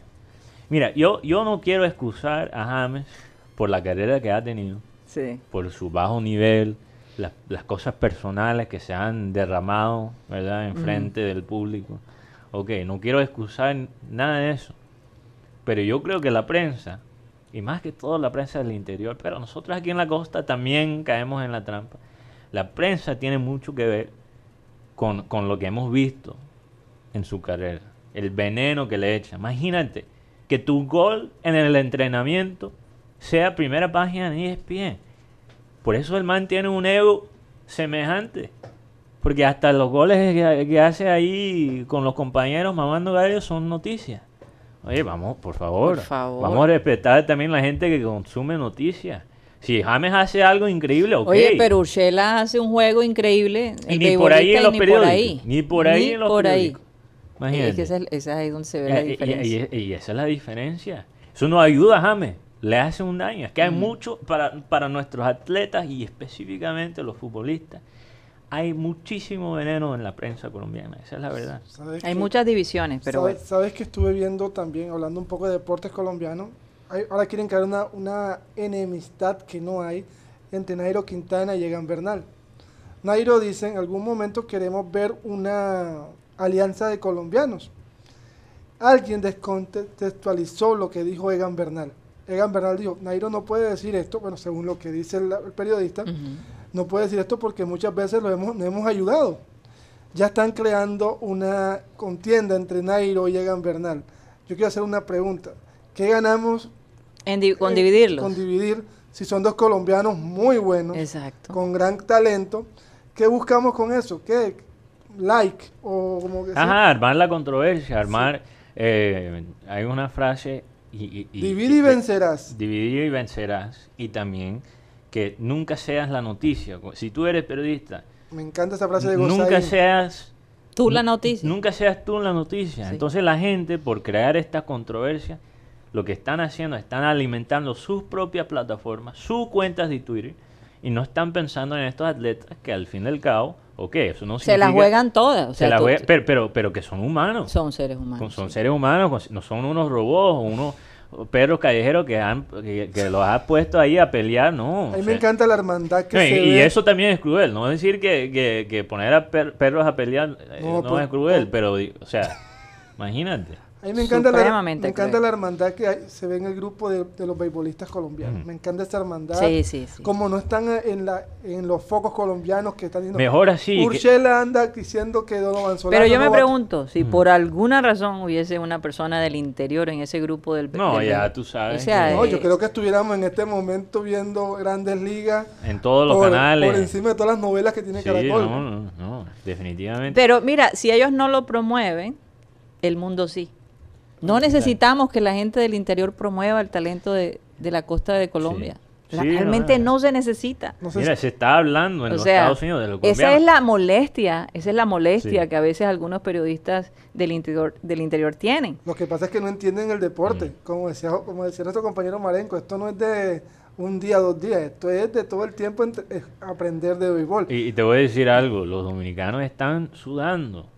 Mira, yo, yo no quiero excusar a James por la carrera que ha tenido, por su bajo nivel, las, cosas personales que se han derramado, ¿verdad?, en frente del público. Ok, no quiero excusar nada de eso. Pero yo creo que la prensa, y más que todo la prensa del interior, pero nosotros aquí en la costa también caemos en la trampa. La prensa tiene mucho que ver con, con lo que hemos visto en su carrera. El veneno que le echa. Imagínate que tu gol en el entrenamiento sea primera página en ESPN. Por eso el man tiene un ego semejante. Porque hasta los goles que, hace ahí con los compañeros mamando gallos son noticias. Oye, vamos, por favor, por favor. Vamos a respetar también la gente que consume noticias. Si James hace algo increíble, ok. Oye, pero Urshela hace un juego increíble. Y ni por ahí en los periódicos. Ni por ahí en los por periódicos. Ahí. Es que esa, es ahí donde se ve la diferencia. Y, esa es la diferencia. Eso no ayuda a James. Le hace un daño. Es que hay mm. mucho para, para nuestros atletas y específicamente los futbolistas. Hay muchísimo veneno en la prensa colombiana, esa es la verdad. Hay muchas divisiones, pero... ¿sabes, sabes que estuve viendo también, hablando un poco de deportes colombianos, ahora quieren crear una, una enemistad que no hay entre Nairo Quintana y Egan Bernal. Nairo dice, en algún momento queremos ver una alianza de colombianos. Alguien descontextualizó lo que dijo Egan Bernal. Egan Bernal dijo, Nairo no puede decir esto, bueno, según lo que dice el, el periodista, no puede decir esto porque muchas veces lo hemos, nos hemos ayudado. Ya están creando una contienda entre Nairo y Egan Bernal. Yo quiero hacer una pregunta. ¿Qué ganamos En di- con eh, dividirlos. con dividir si son dos colombianos muy buenos, Exacto. con gran talento? ¿Qué buscamos con eso? ¿Qué? Like o como que? Ajá, armar la controversia, armar... eh, hay una frase... Y, y- y- Divide y vencerás. Dividir y vencerás. Y también que nunca seas la noticia. Si tú eres periodista, Me encanta esa frase de nunca Gozaín. seas Tú la noticia. Nunca seas tú la noticia. Sí. Entonces la gente, por crear esta controversia, lo que están haciendo, están alimentando sus propias plataformas, sus cuentas de Twitter, y no están pensando en estos atletas que al fin del cabo, ok, eso no se la significa- juegan todas. O se sea, la tú- juegan- pero, pero, pero que son humanos. son seres humanos. son sí. seres humanos, no son unos robots o unos perros callejeros que, han, que, que los has puesto ahí a pelear, no. A mí me sea, encanta la hermandad que no, y, se y ve. eso también es cruel, no decir que, que- que poner a per- perros a pelear eh, No, no, por- es cruel, por- pero, o sea, imagínate. A mí me encanta, la, me encanta la hermandad que hay- se ve en el grupo de, de los beisbolistas colombianos. Mm. Me encanta esa hermandad. Sí, sí, sí. Como no están en, la, en los focos colombianos que están diciendo. Mejor así. que- Urshela anda diciendo que Donovan Solano Pero yo no me va- pregunto, si Mm. por alguna razón hubiese una persona del interior en ese grupo del... No, del- ya tú sabes O sea, que- No, yo creo que estuviéramos en este momento viendo grandes ligas en todos los por, canales. por encima de todas las novelas que tiene Sí, Caracol. no, no, no, definitivamente. Pero mira, si ellos no lo promueven, el mundo sí. No necesitamos que la gente del interior promueva el talento de, de la costa de Colombia. Sí, La- no, realmente no. no se necesita. Mira, se está hablando en O los sea, Estados Unidos de los esa es la molestia, esa es la molestia Sí. que a veces algunos periodistas del interior, del interior tienen. Lo que pasa es que no entienden el deporte. Mm. Como, decía, como decía nuestro compañero Marenco, esto no es de un día, dos días. Esto es de todo el tiempo eh, aprender de béisbol. Y, y te voy a decir algo, los dominicanos están sudando.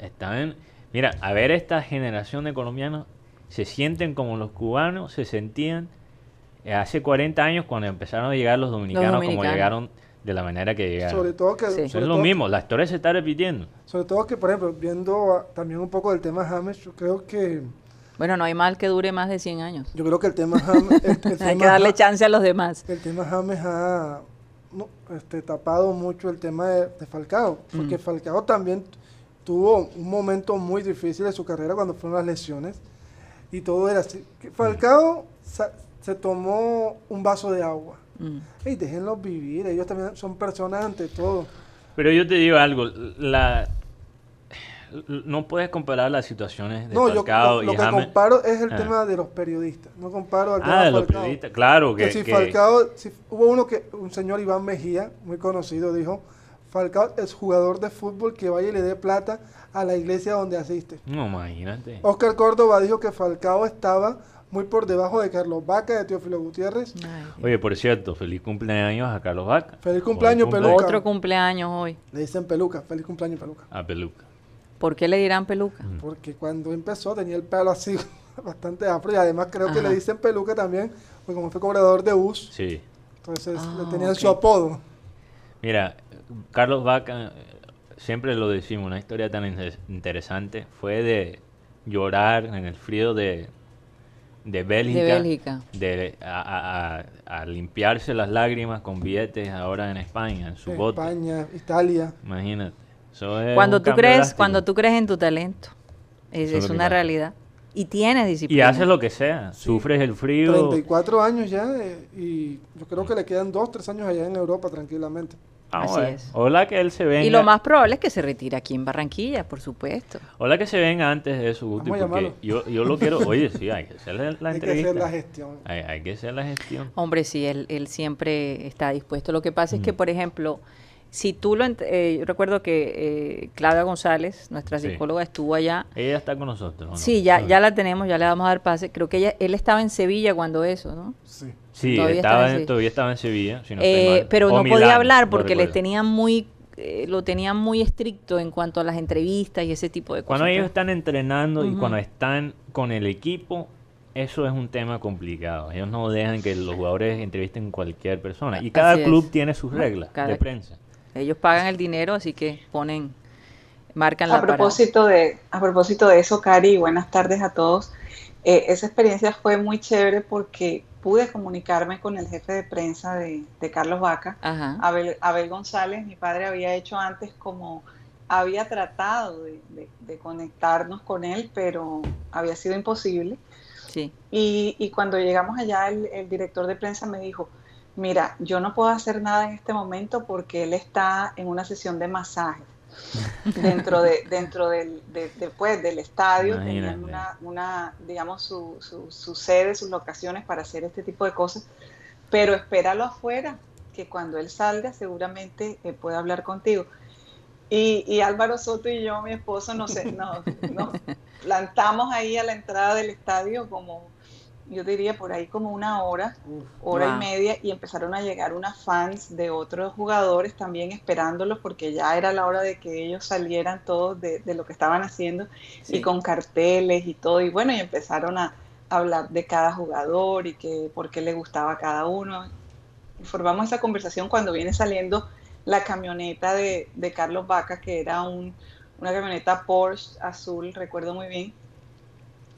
Están, mira, a ver esta generación de colombianos se sienten como los cubanos se sentían eh, hace 40 años cuando empezaron a llegar los dominicanos, como dominicanos. llegaron de la manera que llegaron. Sobre todo que, Sí. Eso sobre es lo mismo, la historia se está repitiendo. Sobre todo que, por ejemplo, viendo también un poco del tema James, yo creo que Bueno, no hay mal que dure más de 100 años. yo creo que el tema James, el, el Hay tema que darle chance a los demás. el tema James ha no, este, tapado mucho el tema de, de Falcao, porque Mm. Falcao también tuvo un momento muy difícil de su carrera cuando fueron las lesiones y todo era así. Falcao se tomó un vaso de agua. Mm. Ey, déjenlos vivir, ellos también son personas ante todo. Pero yo te digo algo, la no puedes comparar las situaciones de No, yo Falcao lo, y lo que James. comparo es el Ah. tema de los periodistas. No comparo al tema Ah, de los periodistas, claro que, Que si que- Falcao, si- hubo uno que, un señor Iván Mejía, muy conocido, dijo, Falcao es jugador de fútbol que vaya y le dé plata a la iglesia donde asiste. no imagínate. Oscar Córdoba dijo que Falcao estaba muy por debajo de Carlos Vaca, de Teófilo Gutiérrez. Ay. Oye, por cierto, feliz cumpleaños a Carlos Vaca. Feliz cumpleaños, Peluca. Otro cumpleaños hoy. Le dicen peluca, feliz cumpleaños peluca. A Peluca. ¿Por qué le dirán peluca? Mm. Porque cuando empezó tenía el pelo así bastante afro y además creo que le dicen peluca también, porque como fue cobrador de US, Sí. entonces Ah, le tenían su apodo. Mira, Carlos Vaca, eh, siempre lo decimos, una historia tan inter- interesante, fue de llorar en el frío de, de Bélgica. De Bélgica. de- a, a- a- limpiarse las lágrimas con billetes ahora en España, en su En bote. España, Italia. Imagínate. Eso es Cuando tú crees, drástico. cuando tú crees en tu talento, es, es una pasa. realidad. Y tienes Y disciplina. haces lo que sea, sufres el frío. 34 años ya eh, y yo creo que le quedan 2, 3 años allá en Europa tranquilamente. Ah, Así bueno. es. Hola que él se venga. Y lo más probable es que se retire aquí en Barranquilla, por supuesto. Hola que se venga antes de eso, Guti, porque yo, yo lo quiero. Oye, sí, hay que hacer la, la Hay que hacer la gestión. Hay, hay que hacer la gestión. Hombre, sí, él, él siempre está dispuesto. Lo que pasa es Mm. que, por ejemplo, si tú lo... ent- eh, yo recuerdo que eh, Claudia González, nuestra Sí. psicóloga, estuvo allá. Ella está con nosotros. Sí, ya, Ah. ya la tenemos, ya le vamos a dar pase. Creo que ella, él estaba en Sevilla cuando eso, ¿no? Sí. Sí, Todavía estaba estaba en todavía estaba en Sevilla. si no estoy Eh, mal. pero O no Milán, podía hablar porque le recuerdo. tenían muy... eh, lo tenían muy estricto en cuanto a las entrevistas y ese tipo de cosas. Cuando ellos están entrenando y cuando están con el equipo, eso es un tema complicado. Ellos no dejan que los jugadores entrevisten cualquier persona. Y cada Así es. club tiene sus reglas Cada- de prensa. Ellos pagan el dinero, así que ponen, marcan la A parada. propósito, de, a propósito de eso, Cari, buenas tardes a todos. Eh, esa experiencia fue muy chévere porque pude comunicarme con el jefe de prensa de, de Carlos Vaca. Abel, Abel González. Mi padre había hecho antes como había tratado de, de- de conectarnos con él, pero había sido imposible. Sí. Y, y cuando llegamos allá, el, el director de prensa me dijo, mira, yo no puedo hacer nada en este momento porque él está en una sesión de masaje. Dentro de dentro del, de- de, pues, del estadio tenían una, una digamos su, su, su sede sus locaciones para hacer este tipo de cosas. Pero espéralo afuera que cuando él salga seguramente eh, pueda hablar contigo. Y, y Álvaro Soto y yo mi esposo nos, nos, nos plantamos ahí a la entrada del estadio como yo diría por ahí como una hora hora Wow. y media y empezaron a llegar unas fans de otros jugadores también esperándolos porque ya era la hora de que ellos salieran todos de, de lo que estaban haciendo Sí. y con carteles y todo y bueno y empezaron a hablar de cada jugador y que por qué le gustaba a cada uno y formamos esa conversación cuando viene saliendo la camioneta de, de Carlos Vaca que era un, una camioneta Porsche azul recuerdo muy bien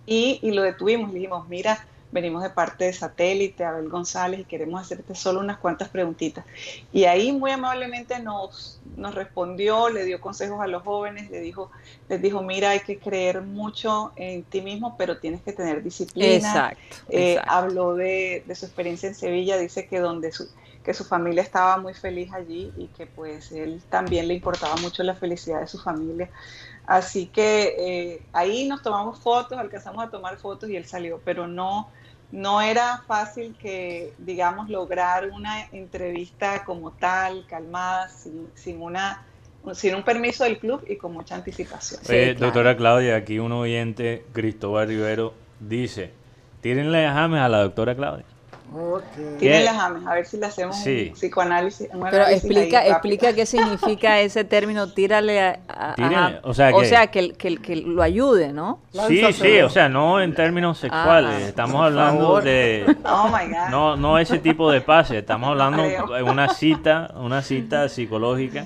y, y lo detuvimos, le dijimos, mira, venimos de parte de satélite, Abel González, y queremos hacerte solo unas cuantas preguntitas. Y ahí muy amablemente nos, nos respondió, le dio consejos a los jóvenes, le dijo, les dijo, mira, hay que creer mucho en ti mismo, pero tienes que tener disciplina. Exacto. Eh, exacto. habló de, de su experiencia en Sevilla, dice que donde su, que su familia estaba muy feliz allí y que pues él también le importaba mucho la felicidad de su familia. Así que eh, ahí nos tomamos fotos, alcanzamos a tomar fotos y él salió, pero no, no era fácil que, digamos, lograr una entrevista como tal, calmada, sin, sin una sin un permiso del club y con mucha anticipación. Sí, Oye, claro. doctora Claudia, aquí un oyente, Cristóbal Rivero, dice, tírenle a James a la doctora Claudia. Ok. Tienen ¿Qué? las James, a ver si le hacemos Sí. un psicoanálisis. un Pero ahí explica, explica qué significa ese término, tírale a, a- Tírale, ajá. o sea o que- sea, que, que, que lo ayude, ¿no? Sí, sí, o sea, no en términos sexuales, Ah, estamos hablando favor. de... Oh my God. No, no ese tipo de pase, estamos hablando de una cita, una cita psicológica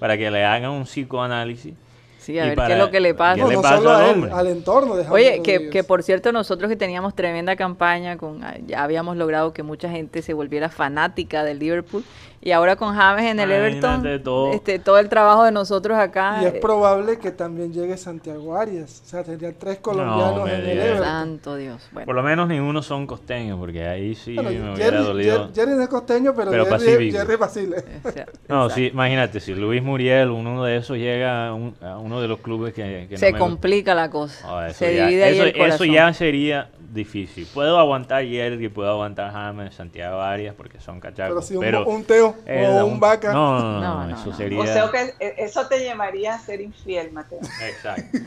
para que le hagan un psicoanálisis. Sí, a Y ver para- qué es lo que le ¿Qué pasa. No, le no pasa solo al a él, hombre? al entorno Oye, que, que por cierto nosotros que teníamos tremenda campaña, con ah, ya habíamos logrado que mucha gente se volviera fanática del Liverpool y ahora con James en el Imagínate Everton, todo. este, todo el trabajo de nosotros acá. Y es eh, probable que también llegue Santiago Arias. O sea, tendría tres colombianos me en el. Everton. Santo Dios. Bueno, Por lo menos ninguno son costeños, porque ahí sí Bueno, me hubiera Jerry, dolido. Jerry- Jerry no es costeño, pero, Pero Jerry. Jerry Basile. No, sí, imagínate, si Luis Muriel, uno de esos, llega a, un- a uno de los clubes que, que no se gusta. complica la cosa. Ah, eso se ya- divide ahí eso, el eso corazón. ya sería difícil. Puedo aguantar Jerry, puedo aguantar James, Santiago Arias, porque son Pero cachacos. si un, pero un Teo el- o un Vaca. No, no, no, No, no, no, eso no. sería... O sea que eh, eso te llevaría a ser infiel, Mateo. Exacto.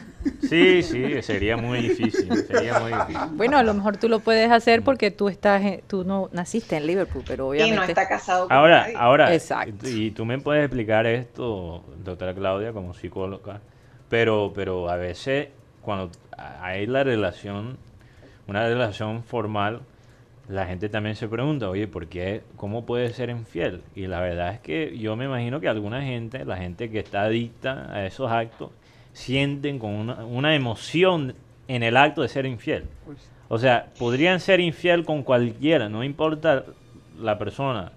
Sí, sí, sería muy difícil. Sería muy difícil. Bueno, a lo mejor tú lo puedes hacer porque tú estás, en- tú no naciste en Liverpool, pero Y no obviamente. está casado con Ahora, nadie. ahora, Exacto. y tú me puedes explicar esto, doctora Claudia, como psicóloga, pero, pero a veces cuando hay la relación, una relación formal, la gente también se pregunta, oye, ¿por qué? ¿Cómo puede ser infiel? Y la verdad es que yo me imagino que alguna gente, la gente que está adicta a esos actos, sienten con una, una emoción en el acto de ser infiel. O sea, podrían ser infiel con cualquiera, no importa la persona.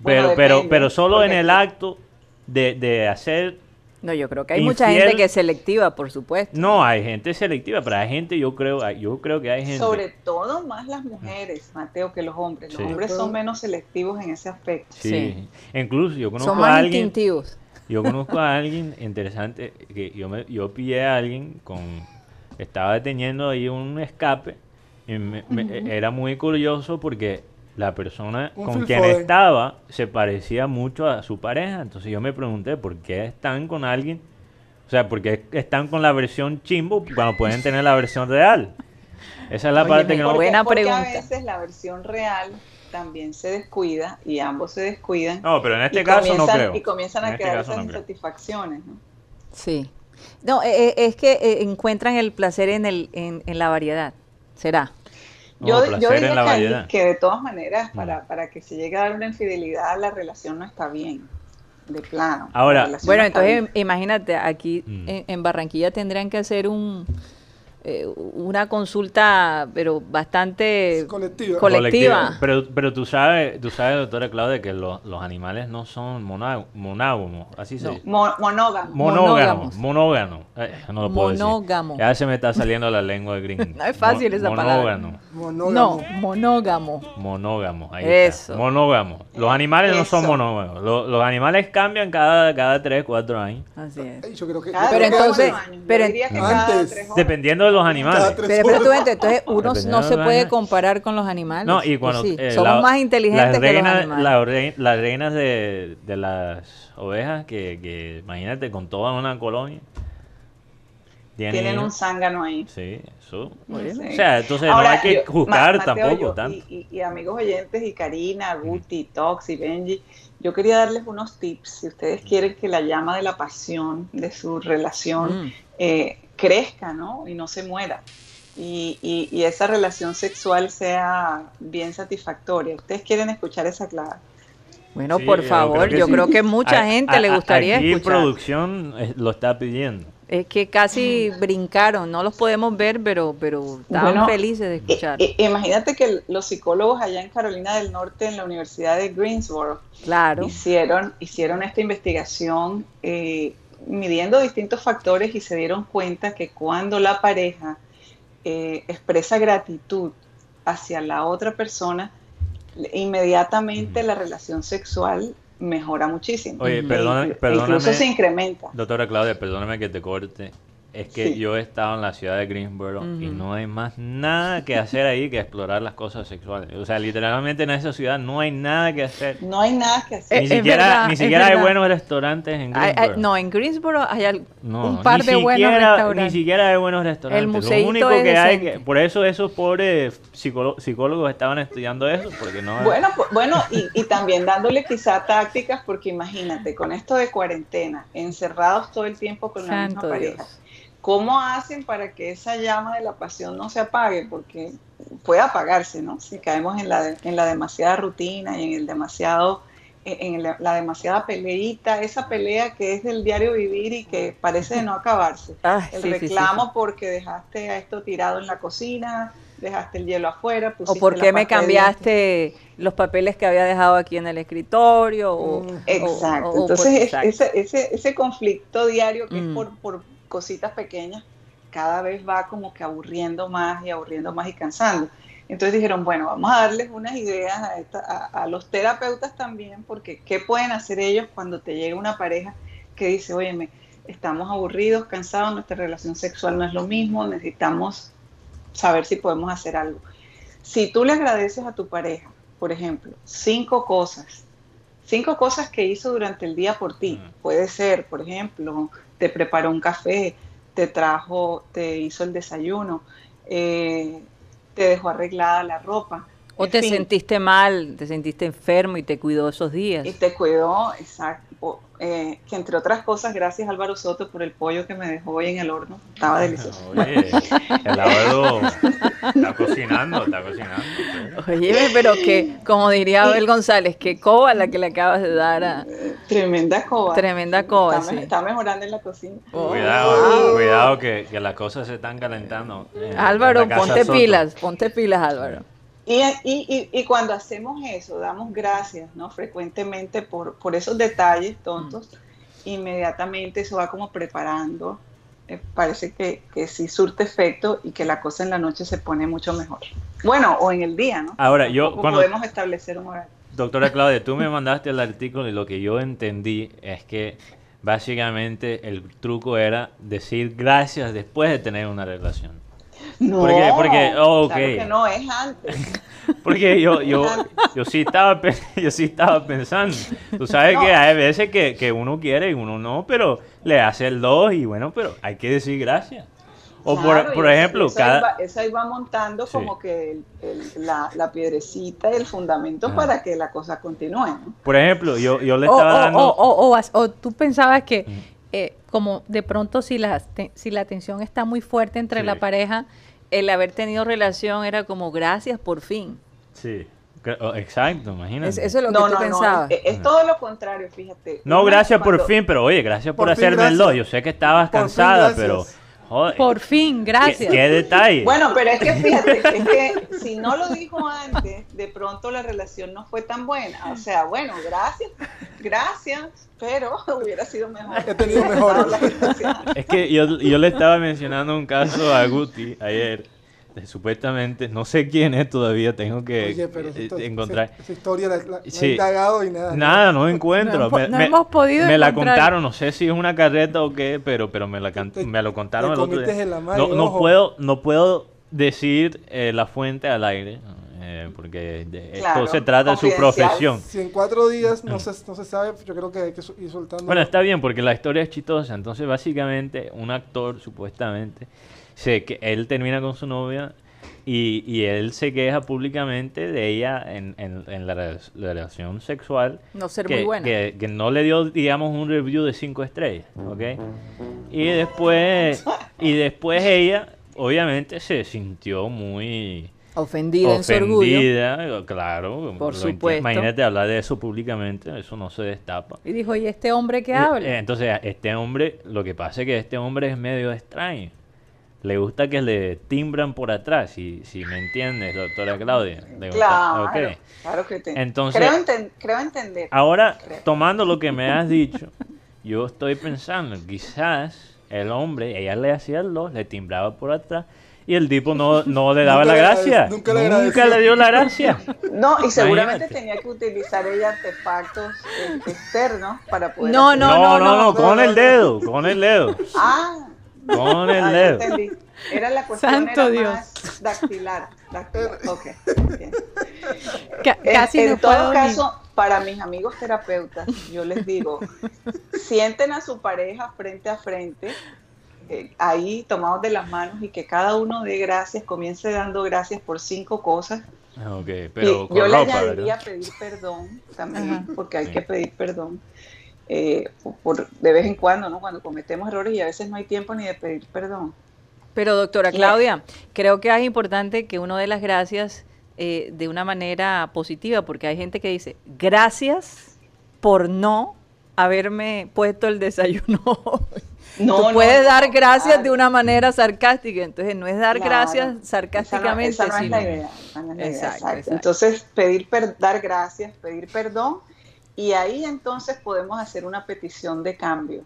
Bueno, Pero, pero, depende, pero solo en el acto de, de hacer... No, yo creo que hay mucha gente que es selectiva, por supuesto. No, hay gente selectiva, pero hay gente, yo creo, yo creo que hay gente... Sobre todo más las mujeres, Mateo, que los hombres. Los Sí. hombres son menos selectivos en ese aspecto. Sí. Sí. Incluso yo conozco Son a alguien... instintivos. Yo conozco a alguien interesante que yo me, yo pillé a alguien con estaba deteniendo ahí un escape y me- me- era muy curioso porque la persona Un con quien estaba se parecía mucho a su pareja, entonces yo me pregunté por qué están con alguien, o sea, por qué están con la versión chimbo cuando pueden tener la versión real. Esa es la Oye, parte que no Buena porque pregunta. a veces la versión real también se descuida y ambos se descuidan. No, pero en este y caso no comienzan- creo. Y comienzan En a este quedar caso esas no insatisfacciones. ¿no? Sí. No, eh, eh, es que eh, encuentran el placer en, el, en, en la variedad. ¿Será? No, yo, placer yo en diría la que, de todas maneras, Mm. para, para que se llegue a dar una infidelidad, la relación no está bien, de plano. Ahora- Bueno, entonces bien. imagínate, aquí Mm. en, en Barranquilla tendrían que hacer un eh, una consulta, pero bastante Colectiva. colectiva. Pero, pero tú sabes, tú sabes, doctora Claudia, que lo- los animales no son monógamos, así se No. dice. Mo- monógamo. Monógamos, Monógamos. monógamo. Eh, no lo puedo decir. Monógamo. Ya se me está saliendo la lengua de gringo. No es fácil esa palabra. Monógamo. Monógamo. No, monógamo. Monógamo, ahí Eso. está. Monógamo. Los animales no son monógamos. Los, los animales cambian cada, cada 3, 4 años. Así es. Ay, Yo creo que. Cada Pero entonces-. Yo pero- diría que cada Antes. tres horas. Dependiendo de los animales. Pero, pero tú ves, entonces uno no se puede comparar con los animales. No, y ¿o cuando sí? eh, somos la- más inteligentes las que los reinas, animales. la rei- las reinas de, de las ovejas que, que imagínate con toda una colonia tienen, Tienen un zángano ahí. sí, eso. Sí. O sea, entonces Ahora, no hay que yo- juzgar Mateo, tampoco yo- tanto. Y, y- y amigos oyentes, y Karina, Guti, Tox y Benji, yo quería darles unos tips. Si ustedes quieren que la llama de la pasión de su relación Mm. eh, crezca, ¿no? Y no se muera. Y, y- y esa relación sexual sea bien satisfactoria. ¿Ustedes quieren escuchar esa clave? Bueno, Sí, por yo favor, creo que yo sí. creo que mucha A- gente a- le gustaría aquí escuchar. producción eh, lo está pidiendo. Es que casi brincaron, no los podemos ver, pero, pero estaban Bueno, felices de escuchar. I- i- imagínate que los psicólogos allá en Carolina del Norte, en la Universidad de Greensboro, claro. hicieron, hicieron esta investigación eh, midiendo distintos factores y se dieron cuenta que cuando la pareja eh, expresa gratitud hacia la otra persona, inmediatamente la relación sexual mejora muchísimo. Oye, Ujú. perdona- E- perdóname. Incluso se incrementa. Doctora Claudia, perdóname que te corte. Es que Sí. yo he estado en la ciudad de Greensboro y no hay más nada que hacer ahí que explorar las cosas sexuales. O sea, literalmente en esa ciudad no hay nada que hacer. No hay nada que hacer. Ni es siquiera, verdad, ni siquiera hay buenos restaurantes en Hay- hay- Greensboro. no, en Greensboro hay al- No, un par de buenos restaurantes. Ni siquiera hay buenos restaurantes. El Lo museíto único es que hay, que, decente. por eso esos pobres psicólogos estaban estudiando eso, porque no. Bueno, bueno y, y también dándole quizá tácticas, porque imagínate, con esto de cuarentena, encerrados todo el tiempo con la misma pareja, Dios. ¿Cómo hacen para que esa llama de la pasión no se apague? Porque puede apagarse, ¿no? Si caemos en la, en la demasiada rutina y en el demasiado, en el- la demasiada peleita, esa pelea que es del diario vivir y que parece de no acabarse. Ay, El sí, sí, sí, reclamo sí. porque dejaste a esto tirado en la cocina, dejaste el hielo afuera, O pusiste por la qué me cambiaste los papeles que había dejado aquí en el escritorio. O, Mm. o- Exacto. o- o Entonces, exacto. Ese, ese, ese conflicto diario que Mm. es por, por cositas pequeñas, cada vez va como que aburriendo más y aburriendo más y cansando. Entonces dijeron, bueno, vamos a darles unas ideas a, esta- a- a los terapeutas también, porque ¿qué pueden hacer ellos cuando te llega una pareja que dice, óyeme, estamos aburridos, cansados, nuestra relación sexual no es lo mismo, necesitamos saber si podemos hacer algo? Si tú le agradeces a tu pareja, por ejemplo, cinco cosas, cinco cosas que hizo durante el día por ti. Puede ser, por ejemplo, te preparó un café, te trajo, te hizo el desayuno, eh, te dejó arreglada la ropa. O en te fin, sentiste mal, te sentiste enfermo y te cuidó esos días. Y te cuidó, exacto. Eh, que entre otras cosas, gracias Álvaro Soto por el pollo que me dejó hoy en el horno. Estaba delicioso. Oye, el abuelo está cocinando, está cocinando. Oye, pero que, como diría Abel González, que coba la que le acabas de dar a... Tremenda coba. Tremenda coba, Está, me- sí. está mejorando en la cocina. Oh. Cuidado, cuidado que, que las cosas se están calentando. en- en Álvaro, ponte Soto. pilas, ponte pilas, Álvaro. Y, y- y- cuando hacemos eso, damos gracias, ¿no? Frecuentemente por, por esos detalles tontos, inmediatamente eso va como preparando. eh, parece que, que sí surte efecto y que la cosa en la noche se pone mucho mejor. Bueno, o en el día, ¿no? Ahora, yo cuando- podemos establecer un horario. Doctora Claudia, tú me mandaste el artículo y lo que yo entendí es que básicamente el truco era decir gracias después de tener una relación. No, ¿Por qué? Porque- oh, claro ok. que no, es antes. Porque yo, yo, yo sí estaba yo sí estaba pensando. Tú sabes que hay veces que, que uno quiere y uno no, pero le hace el dos y bueno, pero hay que decir gracias. O Claro, por, por ejemplo, eso ahí cada... eso ahí va montando Sí. como que el- el- la, la piedrecita y el fundamento Ajá. para que la cosa continúe, ¿no? Por ejemplo, yo, yo le estaba o- dando... o- o- o o tú pensabas que Mm. eh, como de pronto si la, te- si la tensión está muy fuerte entre Sí. la pareja, El haber tenido relación era como gracias por fin. Sí, que- oh, exacto, imagínate. Es- eso es lo que No, tú no, no, pensabas. es, es todo lo contrario, fíjate. No, gracias por cuando- fin, pero oye, gracias por, Por fin, hacerme el dos. Yo sé que estabas Por cansada, pero Joder, Por fin, ¿qué, gracias. qué detalle. Bueno, pero es que fíjate, es que si no lo dijo antes, de pronto la relación no fue tan buena. O sea, bueno, gracias, gracias, pero hubiera sido mejor. He tenido mejor. Es que yo, yo le estaba mencionando un caso a Guti ayer. supuestamente, no sé quién es todavía, tengo que Oye, pero eh, esto- encontrar. Esa, esa historia la, la- no he indagado y nada. Nada, no encuentro. No hemos- me, no me- hemos podido Me la contaron, no sé si es una carreta o qué, pero, pero me, la can- Te- me lo contaron te el otro día. en la mar No, no puedo, no puedo decir eh, la fuente al aire, eh, porque de- Claro, esto se trata de su profesión. Si en cuatro días no se, no se sabe, yo creo que hay que ir soltando. Bueno, está bien porque la historia es chistosa. Entonces, básicamente, un actor, supuestamente, se, que él termina con su novia y, y él se queja públicamente de ella en, en- en la, re- la relación sexual. No ser que, muy buena. Que, que no le dio, digamos, un review de cinco estrellas, ¿ok? Y después, y después ella, obviamente, se sintió muy Ofendida en su orgullo. ofendida, claro. Por supuesto. Imagínate hablar de eso públicamente, eso no se destapa. Y dijo, ¿y este hombre que habla? Entonces, este hombre, lo que pasa es que este hombre es medio extraño. Le gusta que le timbran por atrás, si, si me entiendes, doctora Claudia. Le gusta- Claro, claro que te Entonces- creo, enten- creo entender. Ahora, Creo. tomando lo que me has dicho, yo estoy pensando, quizás el hombre, ella le hacía el dos, le timbraba por atrás, y el tipo no, no le daba Nunca la gracia. nunca le agradeció. le dio la gracia. No, y seguramente Imagínate. tenía que utilizar ella artefactos eh, externos para poder. No, no, No, no, no, no, con no, el no. dedo, con el dedo, Ah, con el ah, dedo. entendí. Era la cuestión Santo era Dios. más dactilar. dactilar. Ok. bien. Ca- En, casi en no todo puedo ni- caso, para mis amigos terapeutas, yo les digo, sienten a su pareja frente a frente, eh, ahí tomados de las manos y que cada uno dé gracias, comience dando gracias por cinco cosas. Ah, Ok, Y pero con yo le añadiría ¿verdad? pedir perdón también, Ajá. porque hay Sí. que pedir perdón. Eh, por, de vez en cuando, ¿no? Cuando cometemos errores y a veces no hay tiempo ni de pedir perdón. Pero doctora. Claudia, creo que es importante que uno dé las gracias eh, de una manera positiva, porque hay gente que dice, gracias por no haberme puesto el desayuno. hoy". No, Tú puedes no, dar gracias de una manera sarcástica, entonces no es dar Claro. gracias Esa sarcásticamente, no, esa no es sino... la idea. esa no es la idea, Exacto, exacto. exacto. Entonces, pedir per- dar gracias, pedir perdón, y ahí entonces podemos hacer una petición de cambio.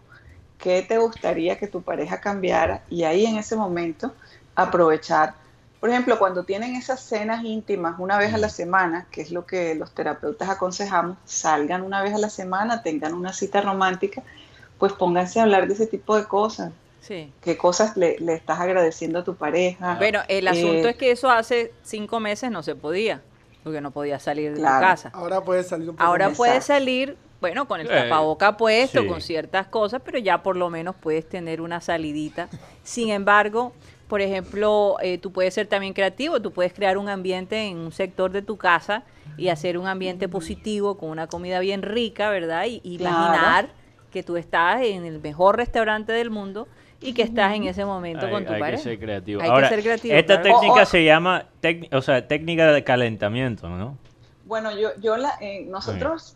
¿Qué te gustaría que tu pareja cambiara? Y ahí en ese momento aprovechar. Por ejemplo, cuando tienen esas cenas íntimas una vez a la semana, que es lo que los terapeutas aconsejamos, salgan una vez a la semana, tengan una cita romántica, pues pónganse a hablar de ese tipo de cosas. Sí. ¿Qué cosas le, le estás agradeciendo a tu pareja? Bueno, el asunto Eh, es que eso hace cinco meses no se podía, porque no podía salir de Claro. tu casa. Ahora puede salir un poco Ahora puedes salir, bueno, con el Eh, tapaboca puesto, sí. con ciertas cosas, pero ya por lo menos puedes tener una salidita. Sin embargo, por ejemplo, eh, tú puedes ser también creativo, tú puedes crear un ambiente en un sector de tu casa y hacer un ambiente positivo con una comida bien rica, ¿verdad? Y, y Claro. imaginar que tú estás en el mejor restaurante del mundo y que estás en ese momento Hay, con tu hay que pareja. ser creativo. Hay que ser creativo, esta claro. técnica O- o- se llama, tec- o sea, técnica de calentamiento, ¿no? Bueno, yo, yo la, eh, nosotros,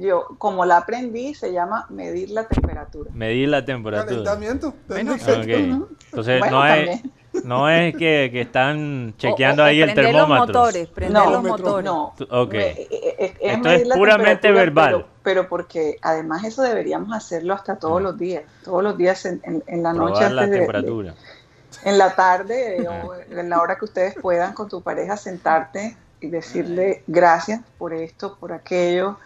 yo como la aprendí, se llama medir la temperatura. Medir la temperatura. Calentamiento. Bueno. Entonces Bueno, no es, no es que, que están chequeando O- o- o ahí el prender los termómetro. motores, prender No, los motores. No, Tú- ok. me- eh, eh, es Esto medir es la puramente temperatura, verbal. Pero, pero porque además eso deberíamos hacerlo hasta todos Ah. los días, todos los días en, en- en la noche Probar la antes de- de, temperatura. en la tarde o en la hora que ustedes puedan con tu pareja sentarte y decirle gracias por esto, por aquello.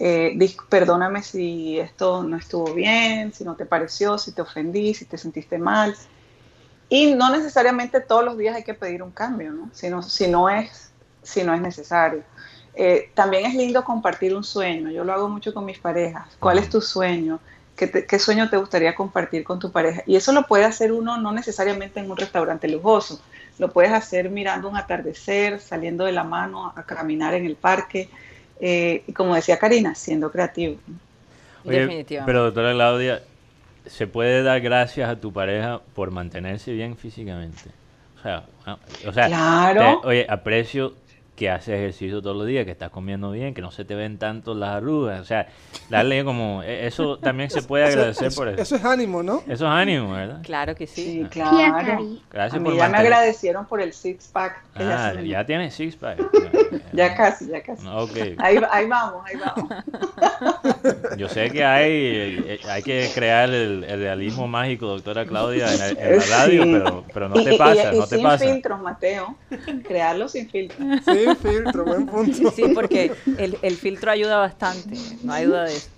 Eh, perdóname si esto no estuvo bien, si no te pareció, si te ofendí, si te sentiste mal. Y no necesariamente todos los días hay que pedir un cambio, ¿no? Si no, si no, es, si no es necesario. Eh, también es lindo compartir un sueño. Yo lo hago mucho con mis parejas. ¿Cuál es tu sueño? ¿Qué, te- qué sueño te gustaría compartir con tu pareja? Y eso lo puede hacer uno no necesariamente en un restaurante lujoso. Lo puedes hacer mirando un atardecer, saliendo de la mano a caminar en el parque. Eh, y como decía Karina, siendo creativo. Oye, Definitivamente. pero doctora Claudia, ¿se puede dar gracias a tu pareja por mantenerse bien físicamente? O sea, ah, o sea Claro. te- oye, aprecio que haces ejercicio todos los días, que estás comiendo bien, que no se te ven tanto las arrugas. O sea, darle como... e- Eso también se puede agradecer eso, por eso. eso es ánimo, ¿no? Eso es ánimo, ¿verdad? Claro que sí. Sí, Tía claro. Gracias A por mí ya me agradecieron por el six pack. que ya Ah, ya tienes six pack. ya casi, ya casi. Ok. Ahí, ahí vamos, ahí vamos. Yo sé que hay, eh, hay que crear el, el realismo mágico, doctora Claudia, en, la- en la radio, Sí. pero, pero no Y- te y- pasa, y no te sin pasa. filtros, Mateo. Crearlo sin filtros. Filtro, buen punto. Sí, porque el, el filtro ayuda bastante, no hay duda de eso.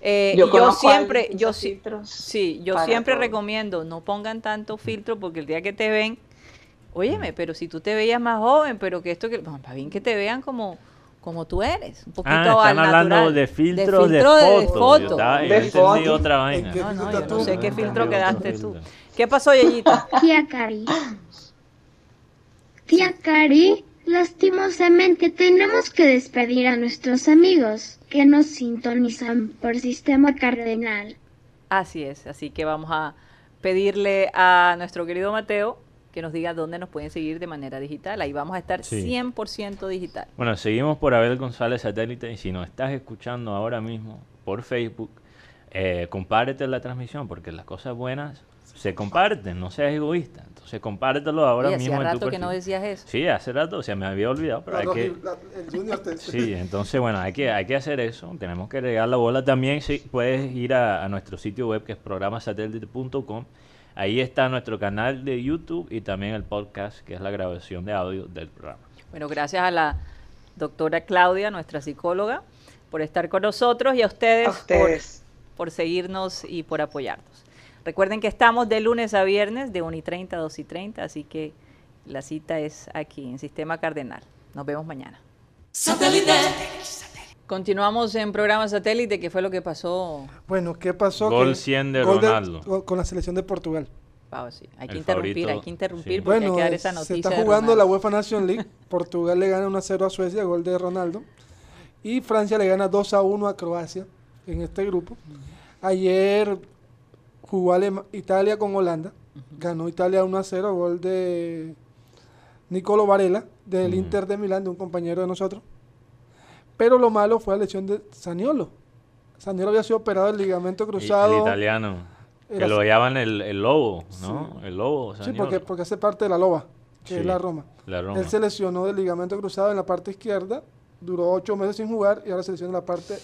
Eh, Yo siempre, yo sí, filtros sí, yo siempre todo. recomiendo no pongan tanto filtro porque el día que te ven, óyeme, pero si tú te veías más joven, pero que esto que, bueno, bien que te vean como como tú eres, un poquito Ah, están al hablando natural. de filtros de, filtro foto. De foto. otra vaina. ¿En qué No, no, filtro yo no tú? sé qué filtro quedaste tú. ¿Qué pasó, Yeyita? Tía Cari. Tía Cari, lastimosamente tenemos que despedir a nuestros amigos que nos sintonizan por sistema cardenal. Así es, así que vamos a pedirle a nuestro querido Mateo que nos diga dónde nos pueden seguir de manera digital. Ahí vamos a estar Sí. 100% digital. Bueno, seguimos por Abel González Satélite y si nos estás escuchando ahora mismo por Facebook, eh, compártete la transmisión porque las cosas buenas se comparten, no seas egoísta. Entonces compártelo ahora mismo en tu rato que no decías eso. Sí, hace rato, o sea, me había olvidado, pero La hay que... La- el Junior te- Sí, entonces bueno, hay que, hay que hacer eso, tenemos que regar la bola. También sí, puedes ir a, a nuestro sitio web que es programasatélite.com. Ahí está nuestro canal de YouTube y también el podcast, que es la grabación de audio del programa. Bueno, gracias a la doctora Claudia, nuestra psicóloga, por estar con nosotros y a ustedes, A ustedes. Por, por seguirnos y por apoyarnos. Recuerden que estamos de lunes a viernes de 1 y 30 a 2 y 30, así que la cita es aquí en Sistema Cardenal. Nos vemos mañana. Continuamos en programa satélite, que fue lo que pasó. Bueno, ¿qué pasó? Gol Que- 100 de gol Ronaldo. gol- con la selección de Portugal. Vamos, sí, Hay que El interrumpir, favorito, hay que interrumpir sí. porque Bueno, hay que dar esa se noticia. está de jugando la. UEFA Nation League. Portugal le gana 1 a 0 a Suecia, gol de Ronaldo. Y Francia le gana 2 a 1 a Croacia en este grupo. Ayer jugó Alema- Italia con Holanda. Ganó Italia 1 a 0, gol de Nicolo Varela, del. Inter de Milán, de un compañero de nosotros. Pero lo malo fue la lesión de Saniolo. Saniolo había sido operado del ligamento cruzado. El italiano, que lo llaman el, el lobo, ¿no? El lobo. Sí, Saniolo. porque, porque hace parte de la loba, que Sí, es la Roma. La Roma. Él se lesionó del ligamento cruzado en la parte izquierda, duró ocho meses sin jugar y ahora se lesiona en la parte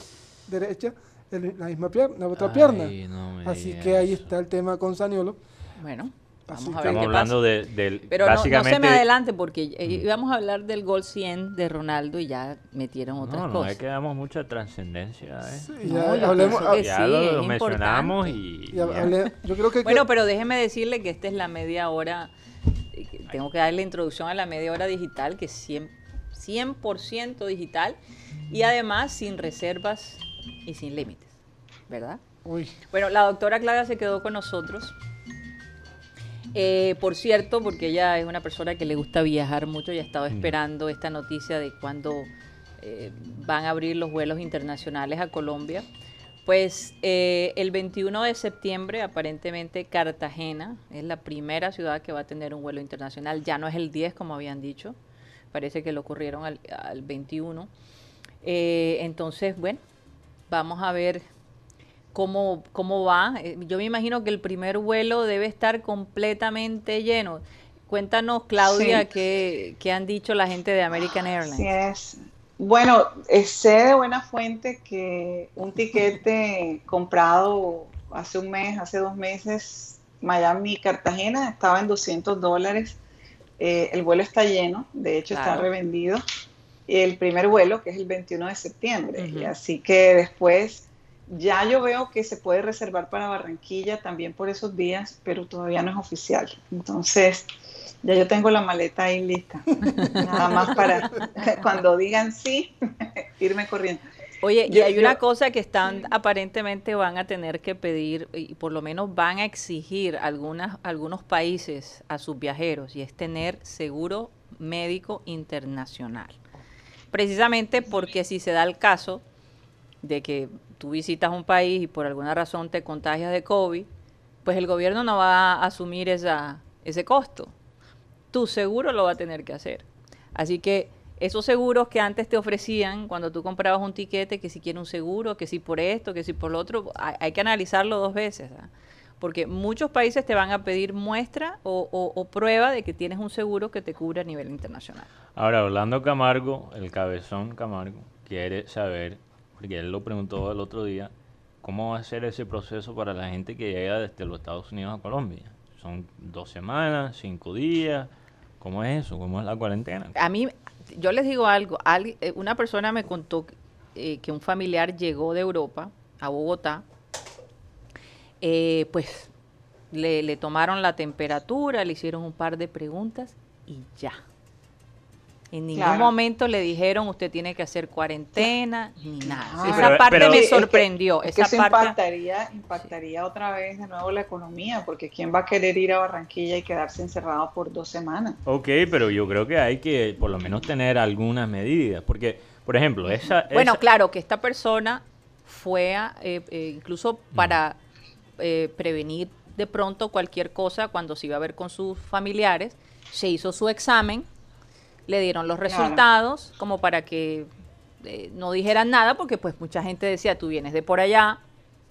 derecha, en la misma pierna, la otra Ay, pierna. no Así digas que ahí está el tema con Saniolo. Bueno, Así vamos a que- ver Estamos qué hablando pasa. de, del. Pero no, no básicamente, se me adelante porque eh, íbamos a hablar del gol 100 de Ronaldo y ya metieron otras No, no, cosas. es que damos mucha trascendencia. ¿eh? Sí, No, ya yo hablemos, que ya sí, lo, lo mencionamos y. ya. hable- yo creo que, Bueno, pero déjeme decirle que esta es la media hora. eh, que Tengo que darle introducción a la media hora digital, que es 100%, 100 digital y además sin reservas y sin límites, ¿verdad? uy, Bueno, la doctora Claudia se quedó con nosotros. Eh, por cierto, porque ella es una persona que le gusta viajar mucho y ha estado esperando esta noticia de cuándo eh, van a abrir los vuelos internacionales a Colombia. Pues eh, el 21 de septiembre, aparentemente Cartagena es la primera ciudad que va a tener un vuelo internacional. Ya no es el 10 como habían dicho, parece que lo ocurrieron al, al 21. Eh, entonces, bueno, vamos a ver cómo, cómo va. Eh, Yo me imagino que el primer vuelo debe estar completamente lleno. Cuéntanos, Claudia, Sí. qué, qué han dicho la gente de American Airlines. Así es. Bueno, eh, sé de buena fuente que un tiquete comprado hace un mes, hace dos meses, Miami-Cartagena, estaba en 200 dólares. Eh, el vuelo está lleno, de hecho está revendido. Y el primer vuelo, que es el 21 de septiembre. Y así que después ya yo veo que se puede reservar para Barranquilla también por esos días, pero todavía no es oficial. Entonces, ya yo tengo la maleta ahí lista. Nada más para cuando digan sí, irme corriendo. Oye, y Yo- hay yo- una cosa que están, aparentemente van a tener que pedir, y por lo menos van a exigir algunas, algunos países a sus viajeros, y es tener seguro médico internacional. Precisamente porque si se da el caso de que tú visitas un país y por alguna razón te contagias de COVID, pues el gobierno no va a asumir esa, ese costo. Tu seguro lo va a tener que hacer. Así que esos seguros que antes te ofrecían cuando tú comprabas un tiquete, que si quiere un seguro, que si por esto, que si por lo otro, hay, que analizarlo dos veces. Porque muchos países te van a pedir muestra o, o- o prueba de que tienes un seguro que te cubre a nivel internacional. Ahora, Orlando Camargo, el cabezón Camargo, quiere saber, porque él lo preguntó el otro día, cómo va a ser ese proceso para la gente que llega desde los Estados Unidos a Colombia. Son dos semanas, cinco días. ¿Cómo es eso? ¿Cómo es la cuarentena? A mí, yo les digo algo, algui- eh, una persona me contó eh, que un familiar llegó de Europa a Bogotá, eh, pues le, le tomaron la temperatura, le hicieron un par de preguntas y ya. En ningún Claro. momento le dijeron usted tiene que hacer cuarentena ni nada. Sí, Esa pero- parte pero- me Sí, es que- sorprendió. Es que esa eso parte, impactaría, impactaría otra vez de nuevo la economía, porque ¿quién va a querer ir a Barranquilla y quedarse encerrado por dos semanas? Ok, pero yo creo que hay que por lo menos tener algunas medidas. Porque, por ejemplo, esa... Bueno, claro, que esta persona fue a, eh, eh, incluso para eh, prevenir de pronto cualquier cosa cuando se iba a ver con sus familiares, se hizo su examen, le dieron los Claro. resultados como para que eh, no dijeran nada, porque pues mucha gente decía, tú vienes de por allá,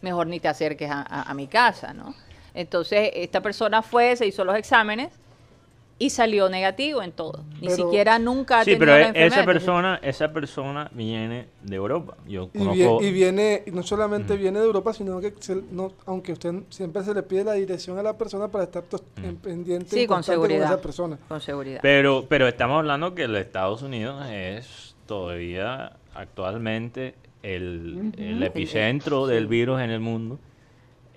mejor ni te acerques a, a- a mi casa, ¿no? Entonces, esta persona fue, se hizo los exámenes y salió negativo en todo. Ni Pero- siquiera nunca ha Sí, tenido pero la e- enfermedad. esa persona, esa persona viene de Europa. Yo Y, conozco... y viene, y no solamente viene de Europa, sino que se- no, aunque usted siempre se le pide la dirección a la persona para estar pendiente Sí, con seguridad. esa persona. Con seguridad. Pero, pero estamos hablando que los Estados Unidos es todavía actualmente el, el epicentro del virus en el mundo.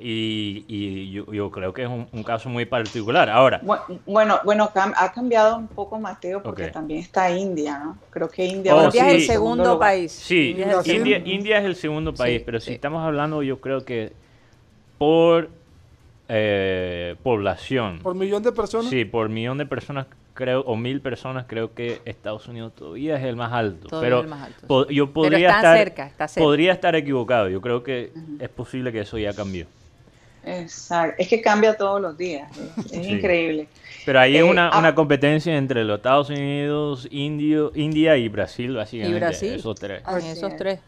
Y, y yo, yo creo que es un, un caso muy particular. Ahora, Bu- Bueno, bueno, ha cambiado un poco Mateo porque también está India, ¿no? Creo que India Oh, sí. es el segundo país. sí, India es el. India, segundo. India es el segundo país, Sí, pero si sí. estamos hablando, yo creo que por eh, población, Por millón de personas. sí, por millón de personas, creo, o mil personas, creo que Estados Unidos todavía es el más alto. Todavía pero es el más alto, po- sí. yo Pero podría está estar, cerca, está cerca. podría estar equivocado. Yo creo que es posible que eso ya cambió. Exacto. Es que cambia todos los días. Es, es Sí. increíble. Pero ahí es Eh, una, ah. una competencia entre los Estados Unidos, Indio, India y Brasil, básicamente. Brasil. Esos tres. Esos es. tres.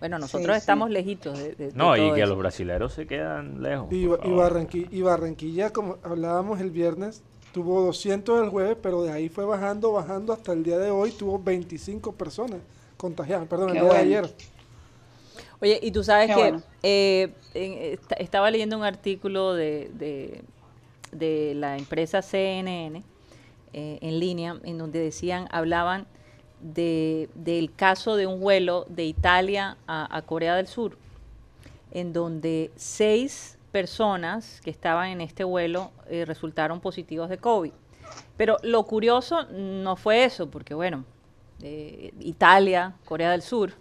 Bueno, nosotros sí. estamos lejitos de, de- de No, y que eso. los brasileros se quedan lejos. Y, por Ba- y, y Barranquilla, como hablábamos el viernes, tuvo 200 el jueves, pero de ahí fue bajando, bajando hasta el día de hoy, tuvo 25 personas contagiadas, perdón, el día de ayer. Oye, y tú sabes Qué que bueno. eh, estaba leyendo un artículo de, de, de la empresa CNN eh, en línea, en donde decían, hablaban de, del caso de un vuelo de Italia a, a Corea del Sur, en donde seis personas que estaban en este vuelo eh, resultaron positivos de COVID. Pero lo curioso no fue eso, porque bueno, eh, Italia, Corea del Sur,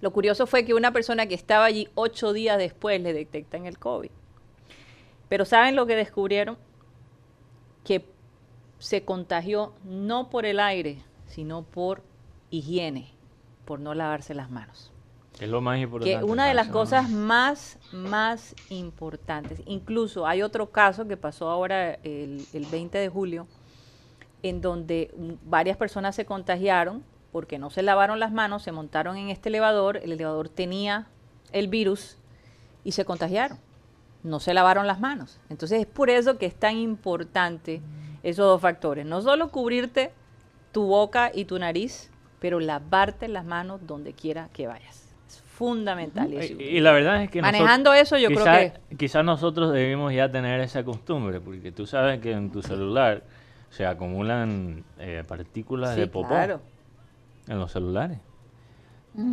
lo curioso fue que una persona que estaba allí ocho días después le detectan el COVID. Pero ¿saben lo que descubrieron? Que se contagió no por el aire, sino por higiene, por no lavarse las manos. Es lo más importante. Que una de las cosas más, más importantes, incluso hay otro caso que pasó ahora el, el 20 de julio, en donde varias personas se contagiaron porque no se lavaron las manos, se montaron en este elevador, el elevador tenía el virus y se contagiaron. No se lavaron las manos. Entonces es por eso que es tan importante esos dos factores. No solo cubrirte tu boca y tu nariz, pero lavarte las manos donde quiera que vayas. Es fundamental. Y, eso. y la verdad es que Manejando eso, yo creo que... Quizás nosotros debemos ya tener esa costumbre, porque tú sabes que en tu celular se acumulan eh, partículas Sí, de popó claro. En los celulares.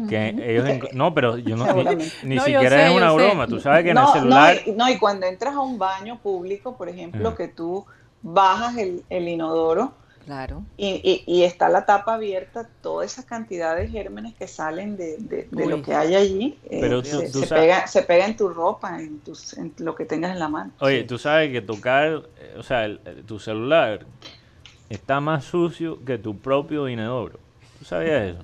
Que ellos no, pero yo no, ni, Seguramente. ni No, yo siquiera sé, es una sé. broma. Tú sabes que en el celular... No y, no, y cuando entras a un baño público, por ejemplo, Ajá. que tú bajas el, el inodoro Claro. y, y- y está la tapa abierta, toda esa cantidad de gérmenes que salen de, de- lo que hay allí, eh, Pero tú- se, tú se sabes- pega, se pega en tu ropa, en, tus, en lo que tengas en la mano. Oye, Sí. tú sabes que tocar, eh, o sea, el- el- tu celular está más sucio que tu propio inodoro. ¿Tú sabías eso?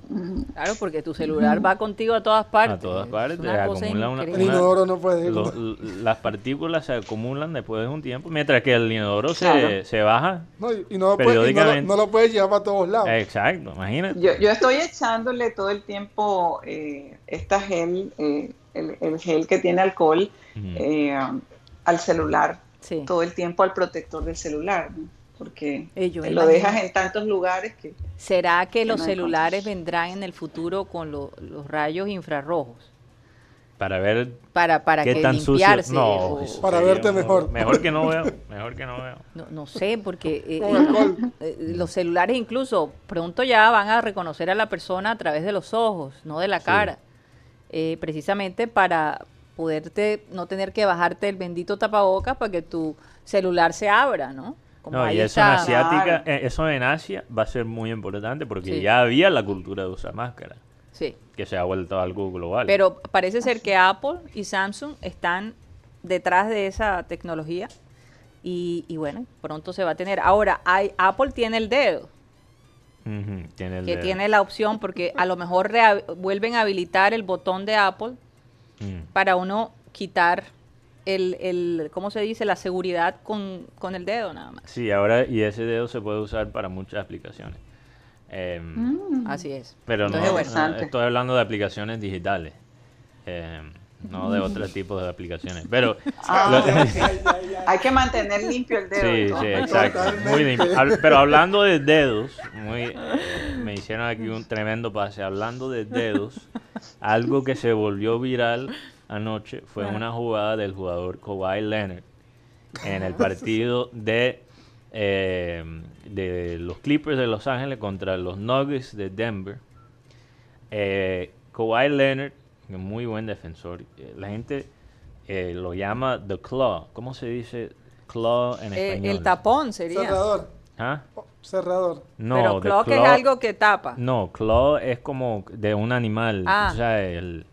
Claro, porque tu celular va contigo a todas partes. A todas partes, Es una cosa acumula una- El inodoro no puede ir. Lo- las partículas se acumulan después de un tiempo, mientras que el inodoro se, Claro. se baja. No, y, no, lo puede- y no lo- periódicamente. no lo puedes llevar para todos lados. Exacto, imagínate. Yo, yo estoy echándole todo el tiempo eh, esta gel, eh, el, el gel que tiene alcohol, eh, al celular, Sí. todo el tiempo al protector del celular, ¿no? Porque Eh, lo dejas en tantos lugares que ¿Será que los no celulares vendrán en el futuro con lo- los rayos infrarrojos? Para ver Para, para qué que tan sucio. limpiarse. No, o- eso Para verte mejor. Mejor que no veo. Mejor que no veo. No, no sé, porque eh, eh, eh, los celulares incluso pronto ya van a reconocer a la persona a través de los ojos, no de la Sí. cara. Eh, precisamente para poderte no tener que bajarte el bendito tapabocas para que tu celular se abra, ¿no? Como No, y eso en asiática, eh, eso en Asia va a ser muy importante porque Sí. ya había la cultura de usar máscara, Sí. que se ha vuelto algo global. Pero parece ser que Apple y Samsung están detrás de esa tecnología y, y bueno, pronto se va a tener. Ahora, hay, Apple tiene el dedo, tiene el que dedo. tiene la opción porque a lo mejor vuelven a habilitar el botón de Apple Mm. para uno quitar el, el ¿cómo se dice? La seguridad con, con el dedo nada más. Sí, ahora y ese dedo se puede usar para muchas aplicaciones. Em, mm, Así es. Pero no, estoy hablando de aplicaciones digitales, em, no de otros tipos de aplicaciones. Pero Ah, lo- hay que mantener limpio el dedo. Sí, ¿no? sí, exacto. Totalmente. Muy limpio. Pero hablando de dedos, muy, eh, me hicieron aquí un tremendo pase. Hablando de dedos, algo que se volvió viral anoche fue una jugada del jugador Kawhi Leonard en el partido de, eh, de los Clippers de Los Ángeles contra los Nuggets de Denver. Eh, Kawhi Leonard, un muy buen defensor. eh, La gente eh, lo llama The Claw. ¿Cómo se dice claw en eh, español? el tapón sería. Cerrador. ¿Ah? Oh, cerrador. No, Pero claw que es algo que tapa. No, claw es como de un animal. Ah. O sea, el,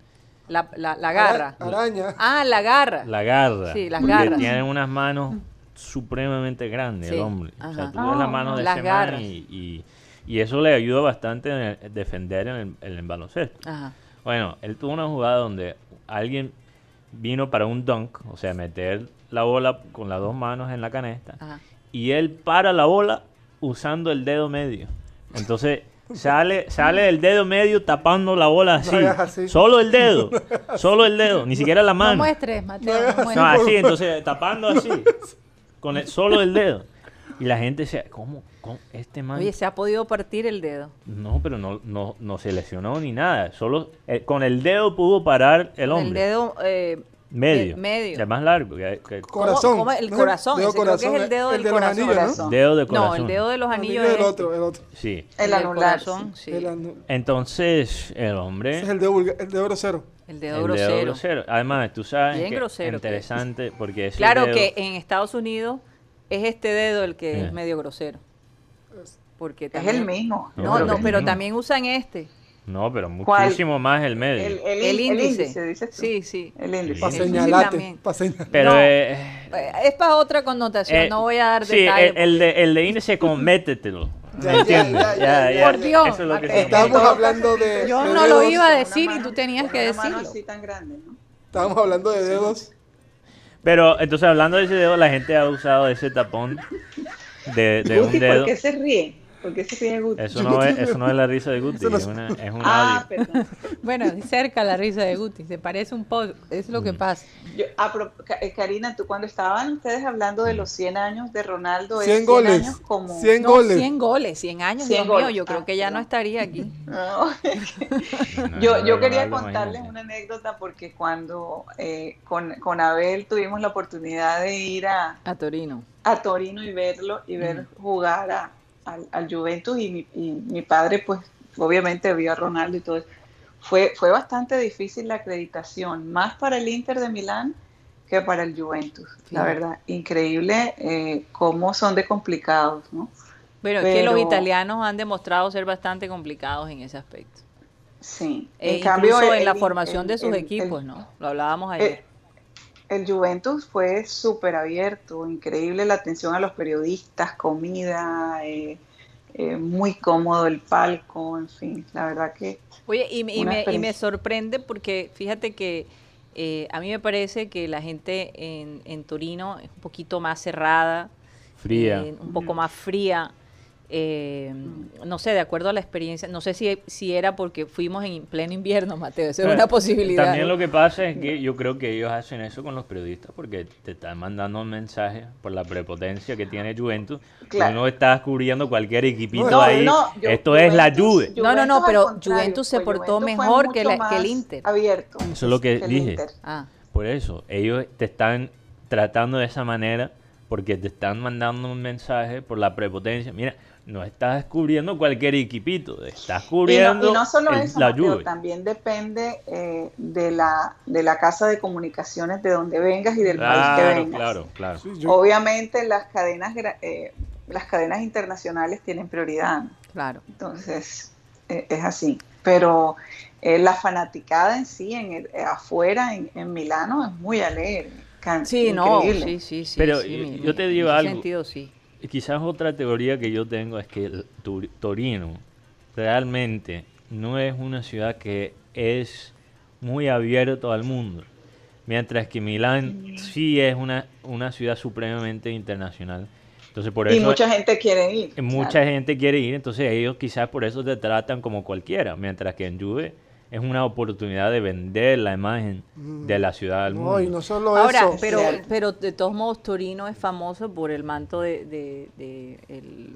La, la, la garra. Ara- Araña. Ah, la garra. la garra. Sí, las porque garras. Tiene unas manos supremamente grandes el hombre. O sea, tú ves las manos de las ese man y, y, y eso le ayuda bastante en el- defender en el, en el baloncesto. Ajá. Bueno, él tuvo una jugada donde alguien vino para un dunk, o sea, meter la bola con las dos manos en la canesta, Ajá. y él para la bola usando el dedo medio. Entonces sale, sale el dedo medio tapando la bola así. Solo el dedo. Solo el dedo. Ni siquiera la No mano. muestres, Mateo, No no No, así, entonces tapando así. Con el- solo el dedo. Y la gente se... ¿Cómo? ¿Cómo? Este man... Oye, se ha podido partir el dedo. No, pero no, no, no se lesionó ni nada. Solo eh, con el dedo pudo parar el hombre. El dedo eh, medio. eh, medio. El más largo. que- que- ¿Cómo- Corazón. cómo el corazón? dedo Ese creo que es el corazón, dedo del de los corazón. anillos, ¿no? Corazón. dedo de corazón. No, el dedo de los Anillo anillos del es otro, el otro. Sí. El del anular. corazón, sí. El, anu- Entonces, el hombre... ese es el dedo, vulgar- el dedo grosero. El dedo el grosero. dedo grosero. Además, tú sabes Bien que grosero que es. interesante porque ese Claro dedo- que en Estados Unidos es este dedo el que Eh. es medio grosero. Porque Es también- el mismo. No, No, pero no, pero no. también usan este, No, pero ¿Cuál? muchísimo más el medio. El, el, el el índice. dices tú. Sí, sí. El índice. Para Sí, sí, señalarte. señalar. Pero No. eh, Eh, Es para otra connotación, eh, no voy a dar sí, detalles. el, el de, el de índice como métetelo. Ya, ¿Me ya, ya, ya, ya. Por Dios, Eso es lo que Estábamos hablando de. Yo de no lo dedos. iba a decir una y tú mano- tenías que mano decirlo. así tan grande, ¿no? Estábamos hablando de dedos. Pero entonces hablando de ese dedo, la gente ha usado ese tapón de, de un Guti, ¿por dedo. qué se ríe? ¿Por qué se ríe Guti? Eso no, es, eso no es la risa de Guti, Eso no es, una, es un Ah, audio. perdón. Bueno, cerca la risa de Guti, se parece un poco, es lo que Mm. pasa. Yo, a pro- eh, Karina, tú cuando estaban ustedes hablando de los 100 años de Ronaldo, es 100 goles. años como... 100 No, goles. 100 goles, 100 años, 100 Dios mío, goles. yo creo Ah, que ya no estaría aquí. No, yo, no, yo quería Ronaldo, contarles imagínate. una anécdota porque cuando eh, con, con Abel tuvimos la oportunidad de ir a, A Torino. a Torino y verlo y ver jugar a- al, al Juventus y mi, y mi padre pues obviamente vio a Ronaldo y todo eso. Fue, fue bastante difícil la acreditación, más para el Inter de Milán que para el Juventus, la verdad. Increíble eh, cómo son de complicados, ¿no? Pero, es que los italianos han demostrado ser bastante complicados en ese aspecto. Sí. En cambio, incluso en la el- formación de sus equipos, ¿no? Lo hablábamos ayer. El Juventus fue súper abierto, increíble la atención a los periodistas, comida, eh, eh, muy cómodo el palco, en fin, la verdad que... Oye, y, me- y me, y me sorprende porque fíjate que eh, a mí me parece que la gente en, en Torino es un poquito más cerrada, Fría. eh, un poco más fría. Eh, no sé, de acuerdo a la experiencia, no sé si, si era porque fuimos en pleno invierno, Mateo, esa es una posibilidad. También lo que pasa es que yo creo que ellos hacen eso con los periodistas porque te están mandando un mensaje por la prepotencia que tiene Juventus. Claro. Tú no estás cubriendo cualquier equipito No, ahí. no, yo- Esto es la Juventus- Juve. No, no, no, pero Juventus se pues, portó Juventus fue mejor que la- que el Inter. Abierto. Eso es lo que dije. Ah, Por eso, ellos te están tratando de esa manera porque te están mandando un mensaje por la prepotencia. Mira, no estás cubriendo cualquier equipito, estás Y cubriendo no, y no solo el- eso, la Mateo, también depende eh, de, la, de la casa de comunicaciones de donde vengas y del país que vengas. claro, claro. Sí, yo- Obviamente las cadenas, eh, las cadenas internacionales tienen prioridad, claro. entonces eh, es así. Pero eh, la fanaticada en sí, en el- eh, afuera, en, en Milano, es muy alegre. Sí, no, sí, sí, sí. Pero sí, yo- mi- yo te digo en ese algo. sentido, sí. Quizás otra teoría que yo tengo es que Torino realmente no es una ciudad que es muy abierto al mundo, mientras que Milán sí es una, una ciudad supremamente internacional. Entonces por Y eso mucha gente quiere ir. mucha claro. gente quiere ir, entonces ellos quizás por eso te tratan como cualquiera, mientras que en Juve es una oportunidad de vender la imagen de la ciudad al mundo. no, y no solo Ahora, eso. pero, pero de todos modos Torino es famoso por el manto de, de- de- el,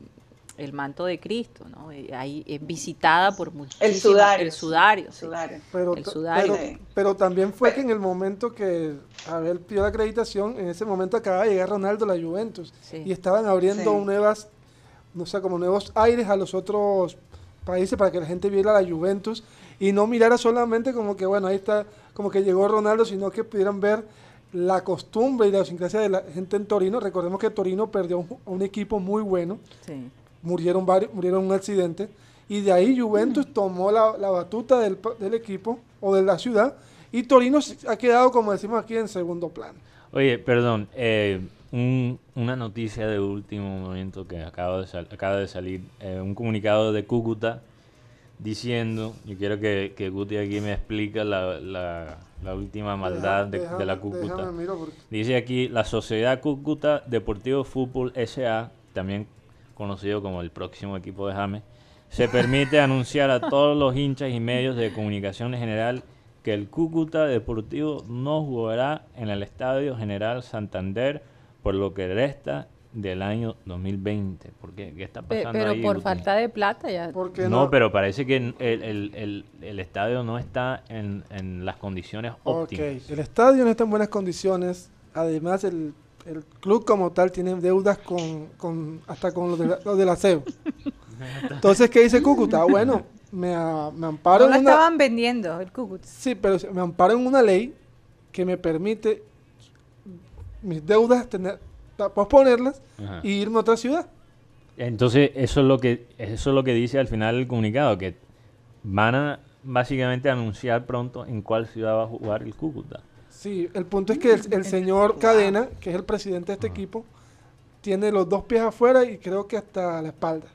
el manto de Cristo, ¿no? Eh, Ahí es visitada por muchísimos. El sudario. El sudario, El sí. sudario. Pero, el ta- sudario. pero, pero también fue que en el momento que Abel pidió la acreditación, en ese momento acaba de llegar Ronaldo a la Juventus Sí. y estaban abriendo Sí. nuevas, no sé, como nuevos aires a los otros países para que la gente viera la Juventus y no mirara solamente como que, bueno, ahí está, como que llegó Ronaldo, sino que pudieran ver la costumbre y la idiosincrasia de la gente en Torino. Recordemos que Torino perdió un, un equipo muy bueno Sí. murieron varios, murieron en un accidente y de ahí Juventus tomó la, la batuta del, pa- del equipo o de la ciudad y Torino ha quedado como decimos aquí en segundo plano. Oye, perdón, eh, un- una noticia de último momento que acaba de, sal- acaba de salir, eh, un comunicado de Cúcuta diciendo, yo quiero que, que Guti aquí me explica la, la- la última maldad de, de la Cúcuta. déjame miro porque- Dice aquí, la Sociedad Cúcuta Deportivo Fútbol S.A., también conocido como el próximo equipo de James, se permite anunciar a todos los hinchas y medios de comunicación en general que el Cúcuta Deportivo no jugará en el Estadio General Santander por lo que resta del año 2020. ¿Por qué? ¿Qué está pasando pero ahí, por Guti? falta de plata ya. No, no, pero parece que el, el- el- el estadio no está en, en las condiciones Ok, óptimas. el estadio no está en buenas condiciones, además el, el club como tal tiene deudas con, con- hasta con los de la, los de la CEU. Entonces, ¿qué dice Cúcuta? Bueno, me, a- me amparo No lo una... estaban vendiendo, el Cúcuta. Sí, pero me amparo en una ley que me permite mis deudas tener, posponerlas Ajá. y irme a otra ciudad. Entonces, eso es lo que eso es lo que dice al final el comunicado, que van a básicamente anunciar pronto en cuál ciudad va a jugar el Cúcuta. Sí, el punto es que el, el señor Cadena, que es el presidente de este equipo, tiene los dos pies afuera y creo que hasta la espalda.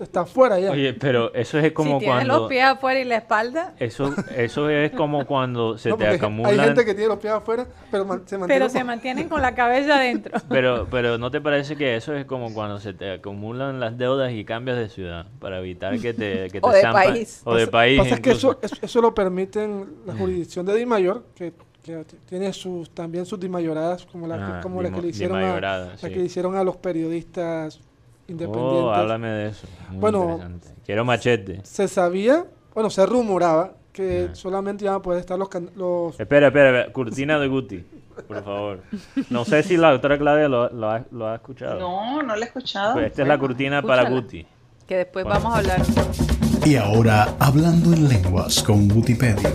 Está afuera ya. Oye, pero eso es como si cuando los pies afuera y la espalda, eso eso es como cuando se No, te acumulan Hay gente que tiene los pies afuera, pero man- se mantiene. pero se mantienen con la cabeza adentro. pero pero no te parece que eso es como cuando se te acumulan las deudas y cambias de ciudad para evitar que te que te O de país. o de país Pasa es que eso, eso, eso lo permiten la jurisdicción de Dimayor, que, que t- tiene sus también sus dimayoradas, como la, que- Ah, como la que le hicieron a, la sí. que le hicieron a los periodistas independientes. Oh, háblame de eso. Muy Bueno. Quiero machete. Se sabía, bueno, se rumoraba que Ah. solamente iban a poder estar los, can- los Espera, espera, espera, cortina de Guti, por favor. No sé si la doctora Claudia lo, lo ha, lo ha escuchado. No, no lo he escuchado. Pues esta es la cortina para. Guti. Que después Bueno. vamos a hablar. Y ahora, hablando en lenguas con Wikipedia.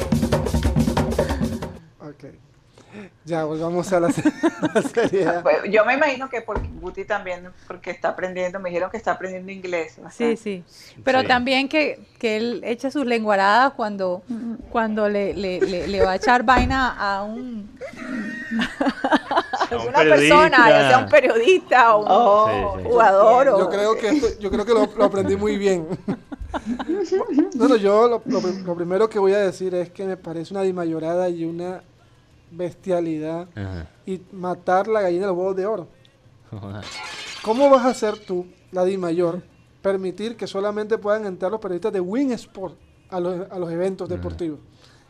Ya, volvamos a la, se- la seriedad. Pues, yo me imagino que porque Guti también, porque está aprendiendo, me dijeron que está aprendiendo inglés. Sí, bastante. sí. Pero Sí. también que, que él echa sus lenguaradas cuando, cuando le, le, le, le va a echar vaina a un, un Alguna persona, ya sea un periodista o un Oh, Sí, sí. jugador o... Yo creo que esto- yo creo que lo, lo aprendí muy bien. Bueno, yo lo, lo lo primero que voy a decir es que me parece una dimayorada y una bestialidad Ajá. y matar la gallina de los huevos de oro. ¿Cómo vas a hacer tú, la Di Mayor, permitir que solamente puedan entrar los periodistas de Win Sport a los, a los eventos deportivos?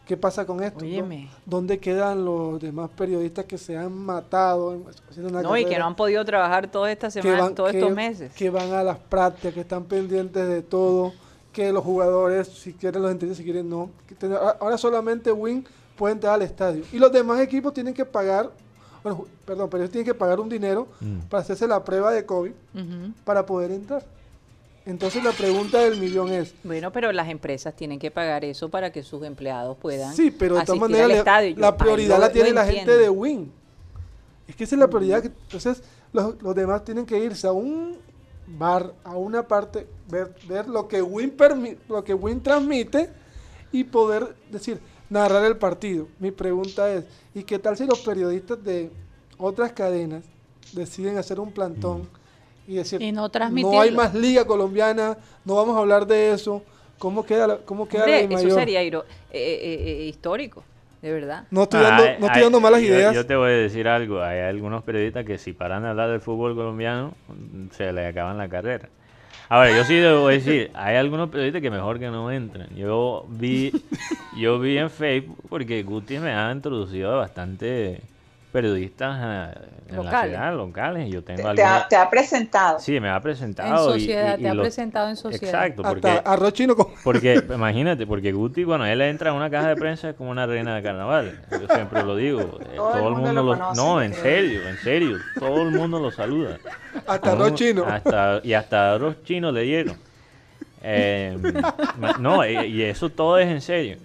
¿Qué pasa con esto? ¿Dó- Óyeme. ¿Dónde quedan los demás periodistas que se han matado? en- haciendo una No, y que no han podido trabajar toda esta semana, van- todos que- estos meses. Que van a las prácticas, que están pendientes de todo, que los jugadores, si quieren los entienden, si quieren no. ahora- solamente Win puede entrar al estadio. Y los demás equipos tienen que pagar, bueno, perdón, pero ellos tienen que pagar un dinero Mm. para hacerse la prueba de COVID para poder entrar. Entonces la pregunta del millón es, Bueno, pero las empresas tienen que pagar eso para que sus empleados puedan sí, pero de todas maneras. Yo- la prioridad lo- la tiene la gente de Win. Es que esa es la prioridad. que- entonces los, los demás tienen que irse a un bar, a una parte, ver, ver lo que Win permi- lo que Win transmite y poder decir, narrar el partido. Mi pregunta es, ¿y qué tal si los periodistas de otras cadenas deciden hacer un plantón y decir, Y no no hay transmitirlo"? más liga colombiana, no vamos a hablar de eso? ¿Cómo queda la, cómo queda la Hombre, de eso mayor? sería eh, eh, eh, histórico, de verdad. No estoy dando, no estoy dando malas yo- ideas. Yo, te voy a decir algo. Hay algunos periodistas que si paran de hablar del fútbol colombiano, se les acaban la carrera. Ahora, yo sí debo decir, hay algunos periodistas que mejor que no entren. Yo vi, yo vi en Facebook, porque Guti me ha introducido a bastante periodistas eh, en la Locales. ciudad, locales, y yo tengo Te, te ha, algunos... te ha presentado. Sí, me ha En presentado. y- sociedad, y- te y ha los- presentado en sociedad. Exacto, porque... Hasta arroz chino con... Porque, imagínate, porque Guti, cuando él entra a una caja de prensa es como una reina de carnaval. Yo siempre lo digo. eh, Todo, el mundo, lo, conoce, No, en creo. serio, en serio. Todo el mundo lo saluda. Hasta arroz chino. hasta- y hasta arroz chino le dieron. Eh, ma- no, y eso todo es en serio.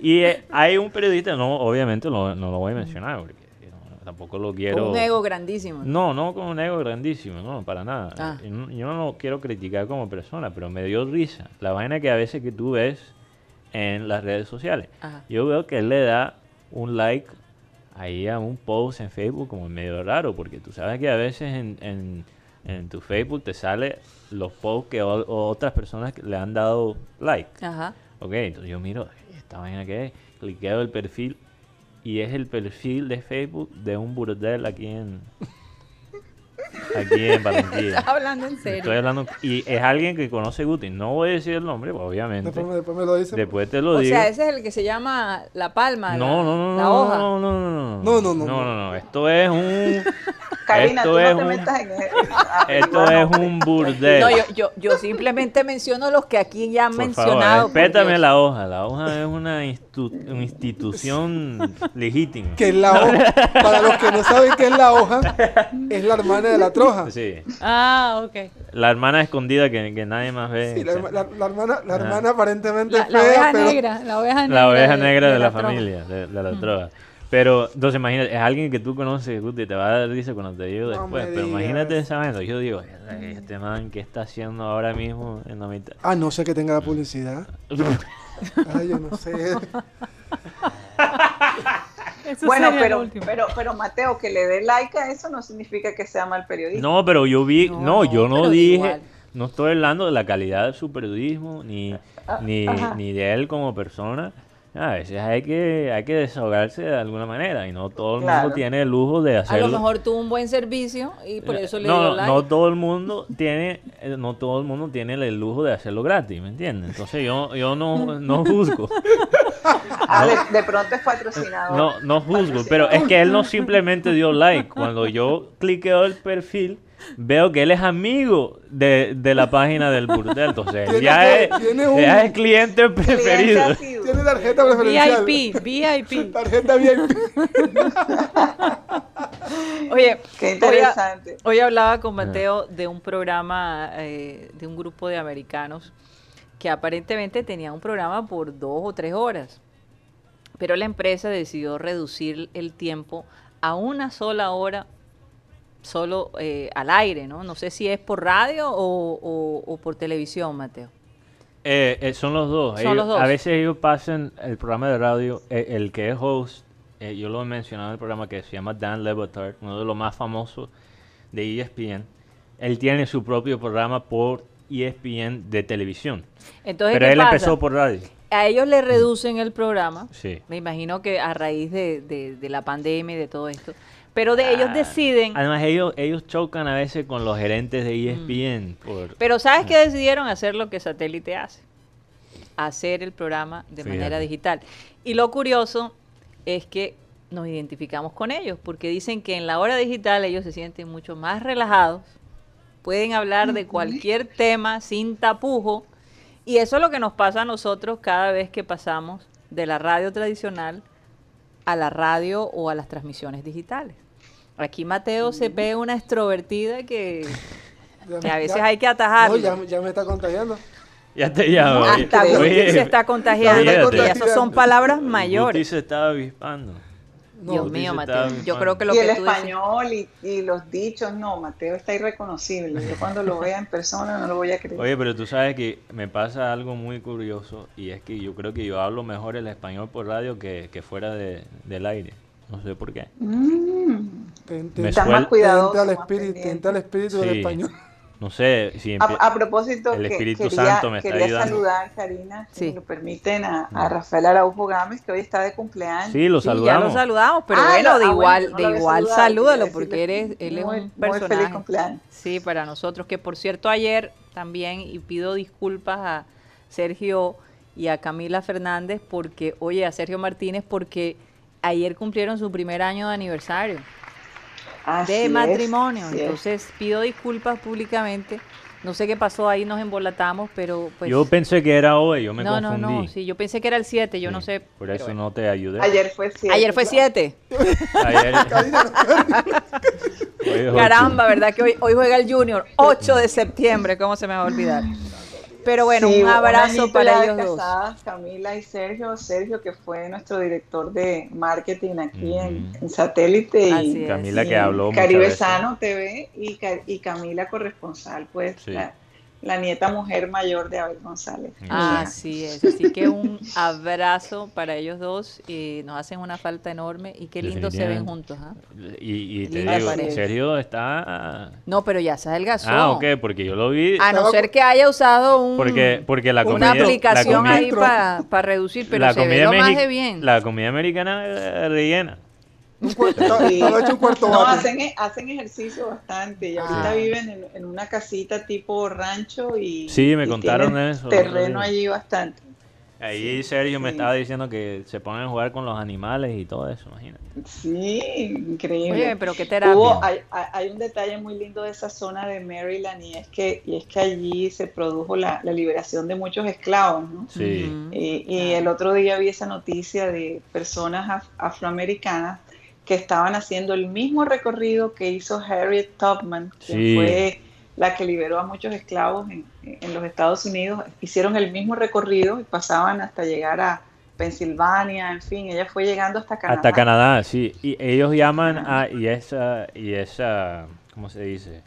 Y eh, hay un periodista, no, obviamente lo- no lo voy a mencionar, porque no, tampoco lo quiero... Con un ego grandísimo. No, no con un ego grandísimo, no, para nada. Ah. Yo, no, quiero criticar como persona, pero me dio risa. La vaina que a veces que tú ves en las redes sociales. Ajá. Yo veo que él le da un like ahí a un post en Facebook como medio raro, porque tú sabes que a veces en, en, en tu Facebook te sale los posts que o- o otras personas le han dado like. Ajá. Ok, entonces yo miro, esta vaina que es, cliqueo el perfil y es el perfil de Facebook de un burdel aquí en aquí en Barranquilla. Estás hablando en Estoy serio. hablando y es alguien que conoce Guti. No voy a decir el nombre, pues, obviamente. Después, me- después me lo dice. Después te lo O digo. sea, ese es el que se llama La Palma, no, la, no, no, la no, hoja. no, no, no, no, No, no, no, no, no. no, Esto es un, Karina, esto tú es no te un- metas en eso. Esto no, es un burdel. No, yo, yo, yo simplemente menciono los que aquí ya han Por mencionado. favor, por respétame la hoja. La hoja es una institu- una institución legítima. Que es la hoja, para los que no saben qué es la hoja, es la hermana de la troja. Sí. Ah, ok. La hermana escondida que, que nadie más ve. Sí, la, herma- la- la hermana, la Ajá. hermana aparentemente La, fea, oveja pero negra, la oveja negra. la oveja negra de, la, familia, de, de la droga. Pero, entonces imagínate, es alguien que tú conoces, Guti, te va a dar risa cuando te digo No después. pero imagínate esa vaina. Yo digo, este man, ¿qué está haciendo ahora mismo en la mitad? Ah, no sé que tenga la publicidad. Ay, yo no sé. Eso Bueno, sería lo pero, último. pero, pero Mateo, que le dé like a eso no significa que sea mal periodista. No, pero yo vi, No, no, yo no dije, igual. no estoy hablando de la calidad de su periodismo, ni, ni, ni de él como persona. A veces hay que, hay que desahogarse de alguna manera y no todo el Claro. mundo tiene el lujo de A hacerlo. lo mejor tuvo un buen servicio y por eso le no, dio like. no todo el mundo tiene, eh, no todo el mundo tiene el lujo de hacerlo gratis, ¿me entiendes? Entonces yo, yo no, no juzgo, Ah, de, de pronto es patrocinador. no, no juzgo, pero es que él no simplemente dio like. Cuando yo cliqueo el perfil, veo que él es amigo de, de la página del burdel, entonces Tiene ya que- es, tiene un- ya es cliente preferido. Tiene tarjeta preferencial. VIP, VIP. Tarjeta VIP. Oye, Qué hoy, interesante. hoy hablaba con Mateo de un programa, eh, de un grupo de americanos que aparentemente tenía un programa por dos o tres horas, pero la empresa decidió reducir el tiempo a una sola hora solo eh, al aire, ¿no? No sé si es por radio o, o- o por televisión, Mateo. Eh, eh, son los dos. Son Ellos- los dos. A veces ellos pasan el programa de radio, el, que es host yo lo he mencionado en el programa que se llama Dan Lebatard, uno de los más famosos de ESPN. Él tiene su propio programa por ESPN de televisión. Entonces, Pero ¿qué él pasa? empezó por radio. A ellos le reducen el programa. Sí. Me imagino que a raíz de, de- de la pandemia y de todo esto. Pero de ellos Ah, deciden. Además, ellos, ellos chocan a veces con los gerentes de Mm. ESPN. Por, Pero ¿sabes qué decidieron hacer lo que Satélite hace? Hacer el programa de Fíjate. manera digital. Y lo curioso es que nos identificamos con ellos, porque dicen que en la hora digital ellos se sienten mucho más relajados, pueden hablar de cualquier tema sin tapujo, y eso es lo que nos pasa a nosotros cada vez que pasamos de la radio tradicional a la radio o a las transmisiones digitales. Aquí Mateo se ve una extrovertida que, Ya a veces ya- hay que atajarlo. No, ya, ya me está contagiando. Ya te llamo. Hasta Guti se está contagiando. Y esas son palabras Guti mayores. se estaba avispando. No, Dios mío, Mateo. Yo creo que lo y que el tú dices- español y, y los dichos, no, Mateo está irreconocible. Yo cuando lo vea en persona no lo voy a creer. Oye, pero tú sabes que me pasa algo muy curioso y es que yo creo que yo hablo mejor el español por radio que, que fuera de- del aire. No sé por qué. Mm. Ten- ten- Me Estás suel- más cuidadoso, Tenta al más espíritu, tenta del español. No sé si A, propósito, el que Espíritu quería, Santo me está quería ayudando. saludar, Karina, si Sí. me lo permiten, a, a Rafael Araujo Gámez, que hoy está de cumpleaños. Sí, lo Sí, ya lo saludamos. saludamos, pero Ah, bueno, de ah, igual, bueno, no de igual salúdalo, porque eres, él es muy- un muy feliz personaje. cumpleaños. Sí, para nosotros, que por cierto ayer también, y pido disculpas a Sergio y a Camila Fernández, porque, oye, a Sergio Martínez, porque ayer cumplieron su primer año de aniversario Así de matrimonio. es. Entonces pido disculpas públicamente. No sé qué pasó ahí, nos embolatamos, pero pues... Yo pensé que era hoy, yo me no, no, confundí. no, sí, yo pensé que era el 7, yo no sé. Por eso bueno. no te ayudé. Ayer fue siete. Ayer fue 7. Ayer- Hoy es ocho. Caramba, ¿verdad? Que hoy, hoy juega el Junior, 8 de septiembre, ¿cómo se me va a olvidar? Pero bueno, Sí, un abrazo para ellos dos. casadas, Camila y Sergio. Sergio, que fue nuestro director de marketing aquí en, Satélite. Así Y, es. Camila y que habló muchas Caribe veces. Sano TV y, Ca- y Camila corresponsal, pues Sí. la, la nieta mujer mayor de Abel González. Ah, Así es, así que un abrazo para ellos dos y nos hacen una falta enorme y qué lindo se ven juntos. ¿ah? Y, y te Linda digo, pareja. Sergio está... No, pero ya se adelgazó. Ah, ok, porque yo lo vi... A no ser que haya usado un, Porque, porque la una comida... la aplicación comida- ahí para reducir, pero la se ve comida lo más de bien. La comida americana es rellena. Un cuarto, Sí. estaba hecho un cuarto No, hacen, e- hacen ejercicio bastante y ahorita Ah. viven en, en una casita tipo rancho y, Sí, me y contaron tienen eso, terreno allí bastante. Ahí Sergio me Sí. estaba diciendo que se ponen a jugar con los animales y todo eso, imagínate. Sí, increíble. Oye, pero qué terapia. Hubo, hay, hay- un detalle muy lindo de esa zona de Maryland y es que, y es que allí se produjo la, la liberación de muchos esclavos, ¿no? Sí. Ujú. Y, y el otro día vi esa noticia de personas af- afroamericanas que estaban haciendo el mismo recorrido que hizo Harriet Tubman, Sí. fue la que liberó a muchos esclavos en, en los Estados Unidos. Hicieron el mismo recorrido y pasaban hasta llegar a Pensilvania, en fin, ella fue llegando hasta Canadá. Hasta Canadá, sí. Y ellos llaman a... Y esa... Y esa ¿Cómo se dice?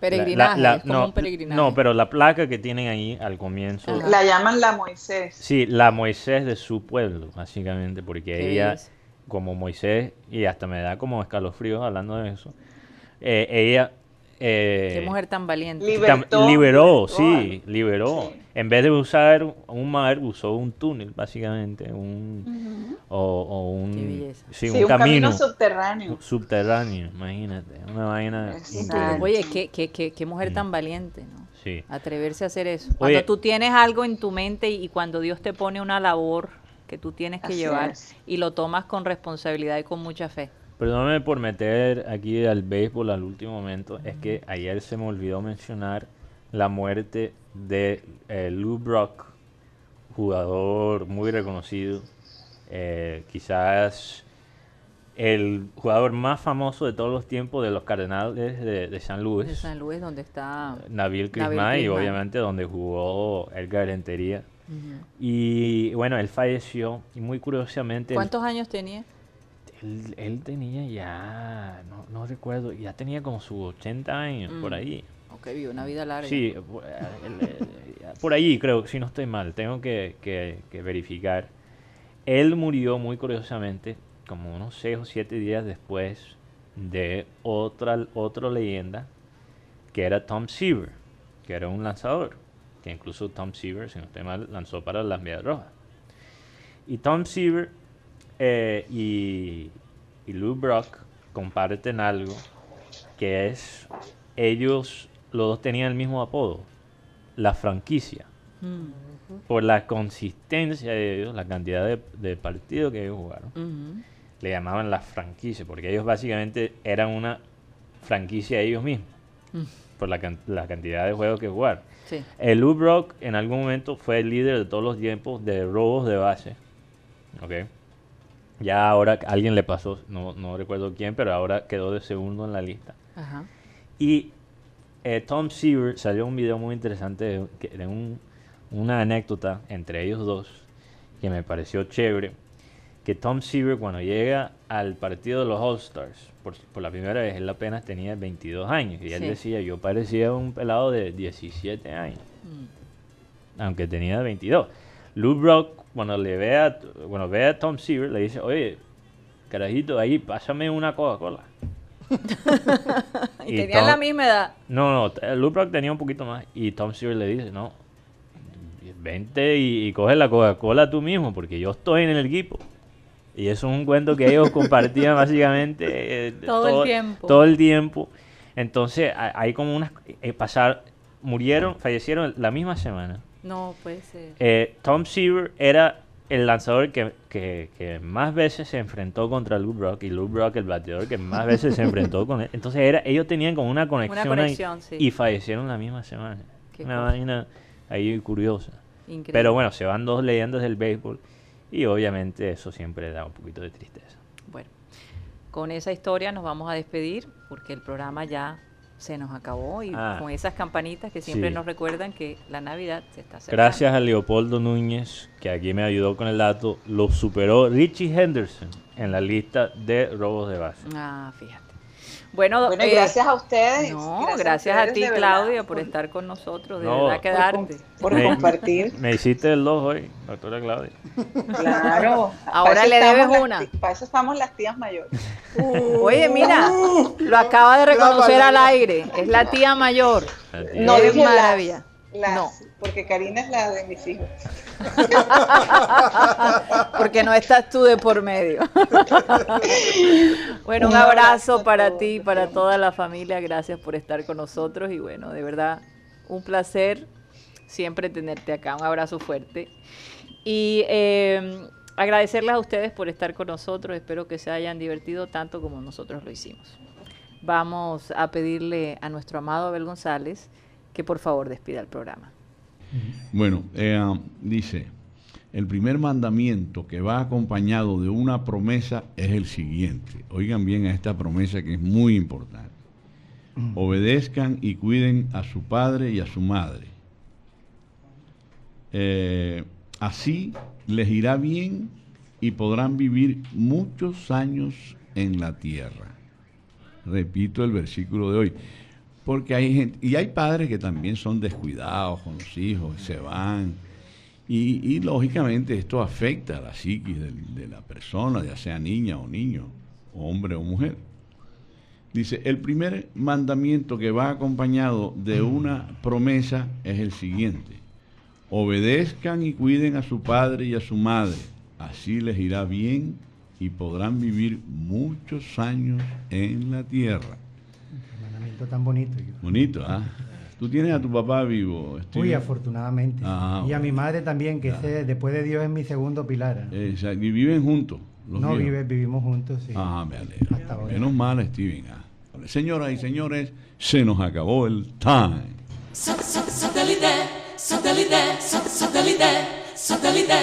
Peregrinaje, La- la- es como no, un peregrinaje. no, pero la placa que tienen ahí al comienzo... Ajá. La llaman la Moisés. Sí, la Moisés de su pueblo, básicamente, porque ella. Como Moisés, y hasta me da como escalofríos hablando de eso, eh, ella... eh, Qué mujer tan valiente. Tam- Libertó, liberó, libertó sí, liberó. sí. En vez de usar un mar, usó un túnel, básicamente, un, o, o un, sí, Sí, un, un camino, camino subterráneo. subterráneo, imagínate, una vaina. Oye, qué, qué, qué, qué mujer tan valiente, ¿no? Sí. Atreverse a hacer eso. Cuando Oye. tú tienes algo en tu mente y, y cuando Dios te pone una labor que tú tienes que Así llevar es. y lo tomas con responsabilidad y con mucha fe. Perdóname por meter aquí al béisbol al último momento, es que ayer se me olvidó mencionar la muerte de eh, Lou Brock, jugador muy reconocido, eh, quizás el jugador más famoso de todos los tiempos de los Cardenales de, de San Luis, De San Luis, donde está... Nabil Crismay, y obviamente donde jugó Edgar Rentería. Y bueno, él falleció y muy curiosamente... él- ¿Cuántos años tenía? él, él tenía ya, no, no recuerdo, ya tenía como sus 80 años, por Mm. ahí. Ok, vivió una vida larga. Sí, por, eh, él, eh, por ahí creo, si no estoy mal, tengo que, que- que verificar. Él murió muy curiosamente como unos 6 o 7 días después de otra, otra leyenda que era Tom Seaver, que era un lanzador, que incluso Tom Seaver, si no estoy mal, lanzó para las Medias Rojas. Y Tom Seaver eh, y, y Lou Brock comparten algo que es, ellos los dos tenían el mismo apodo, la franquicia. Mm. Por la consistencia de ellos, la cantidad de, de partidos que ellos jugaron, le llamaban la franquicia, porque ellos básicamente eran una franquicia ellos mismos, Mm. por la, la cantidad de juegos que jugaron. Sí. El Lou Brock en algún momento fue el líder de todos los tiempos de robos de base. ¿Ok? Ya ahora alguien le pasó, no, no recuerdo quién, pero ahora quedó de segundo en la lista. Ajá. Y eh, Tom Seaver salió un video muy interesante de, de un- una anécdota entre ellos dos que me pareció chévere. Que Tom Seaver cuando llega al partido de los All Stars, por, por la primera vez, él apenas tenía 22 años. Y él Sí. decía, yo parecía un pelado de 17 años Mm. aunque tenía 22. Lou Brock, cuando le ve a, bueno, ve a Tom Seaver, le dice, oye, carajito, ahí, pásame una Coca-Cola. Y, Y tenían Tom- la misma edad. No, no, Lou Brock tenía un poquito más. Y Tom Seaver le dice, no, vente y, y coge la Coca-Cola tú mismo, porque yo estoy en el equipo. Y eso es un cuento que ellos compartían básicamente eh, Todo el tiempo. Todo el tiempo. Entonces, ha- hay como unas... eh, pasar, murieron, fallecieron la misma semana. No puede ser. Eh, Tom Seaver era el lanzador que, que- que más veces se enfrentó contra Lou Brock y Lou Brock el bateador que más veces se enfrentó con él. Entonces era, ellos tenían como una conexión, ahí conexión, sí. y fallecieron la misma semana. Qué una cosa. vaina ahí curiosa. Increíble. Pero bueno, se van dos leyendas del béisbol y obviamente eso siempre da un poquito de tristeza. Bueno, con esa historia nos vamos a despedir porque el programa ya se nos acabó y Ah. con esas campanitas que siempre Sí. nos recuerdan que la Navidad se está acercando. Gracias a Leopoldo Núñez, que aquí me ayudó con el dato, lo superó Richie Henderson en la lista de robos de base. Ah, fíjate. Bueno, Bueno, eh, gracias a ustedes. No, gracias, a ustedes, ti, Claudia, por por- estar con nosotros. De No, verdad que por, por Me- compartir. Me hiciste el 2 hoy, doctora Claudia. Claro. Ahora le debes las una. Para eso estamos las tías mayores. Oye, mira, lo acaba de reconocer al aire. Es la tía mayor. La tía. No las, maravilla. Las, No. porque Karina es la de mis hijos. Porque no estás tú de por medio. bueno, un Un abrazo para ti, para toda la familia. Gracias por estar con nosotros y bueno, de verdad, un placer siempre tenerte acá. Un abrazo fuerte. Y eh, agradecerles a ustedes por estar con nosotros. Espero que se hayan divertido tanto como nosotros lo hicimos. Vamos a pedirle a nuestro amado Abel González que por favor despida el programa. Bueno, eh, dice, el primer mandamiento que va acompañado de una promesa es el siguiente. Oigan bien a esta promesa que es muy importante. Obedezcan y cuiden a su padre y a su madre. Eh, así les irá bien y podrán vivir muchos años en la tierra. Repito el versículo de hoy. Porque hay gente, y hay padres que también son descuidados con los hijos, se van. Y, lógicamente esto afecta a la psiquis de, la persona, ya sea niña o niño, hombre o mujer. Dice, el primer mandamiento que va acompañado de una promesa es el siguiente. Obedezcan y cuiden a su padre y a su madre. Así les irá bien y podrán vivir muchos años en la tierra. Tan bonito. Bonito, ¿ah? Tú tienes a tu papá vivo. Uy, Steven? afortunadamente. Ah, y a mi madre también, que ese, después de Dios es mi segundo pilar. Sea, y viven juntos. los no, vive, vivimos juntos, sí. Ah, me alegro. Hasta. Menos mal, Steven. ah. Señoras y señores, se nos acabó el time. Satellite, satellite, satellite, satellite.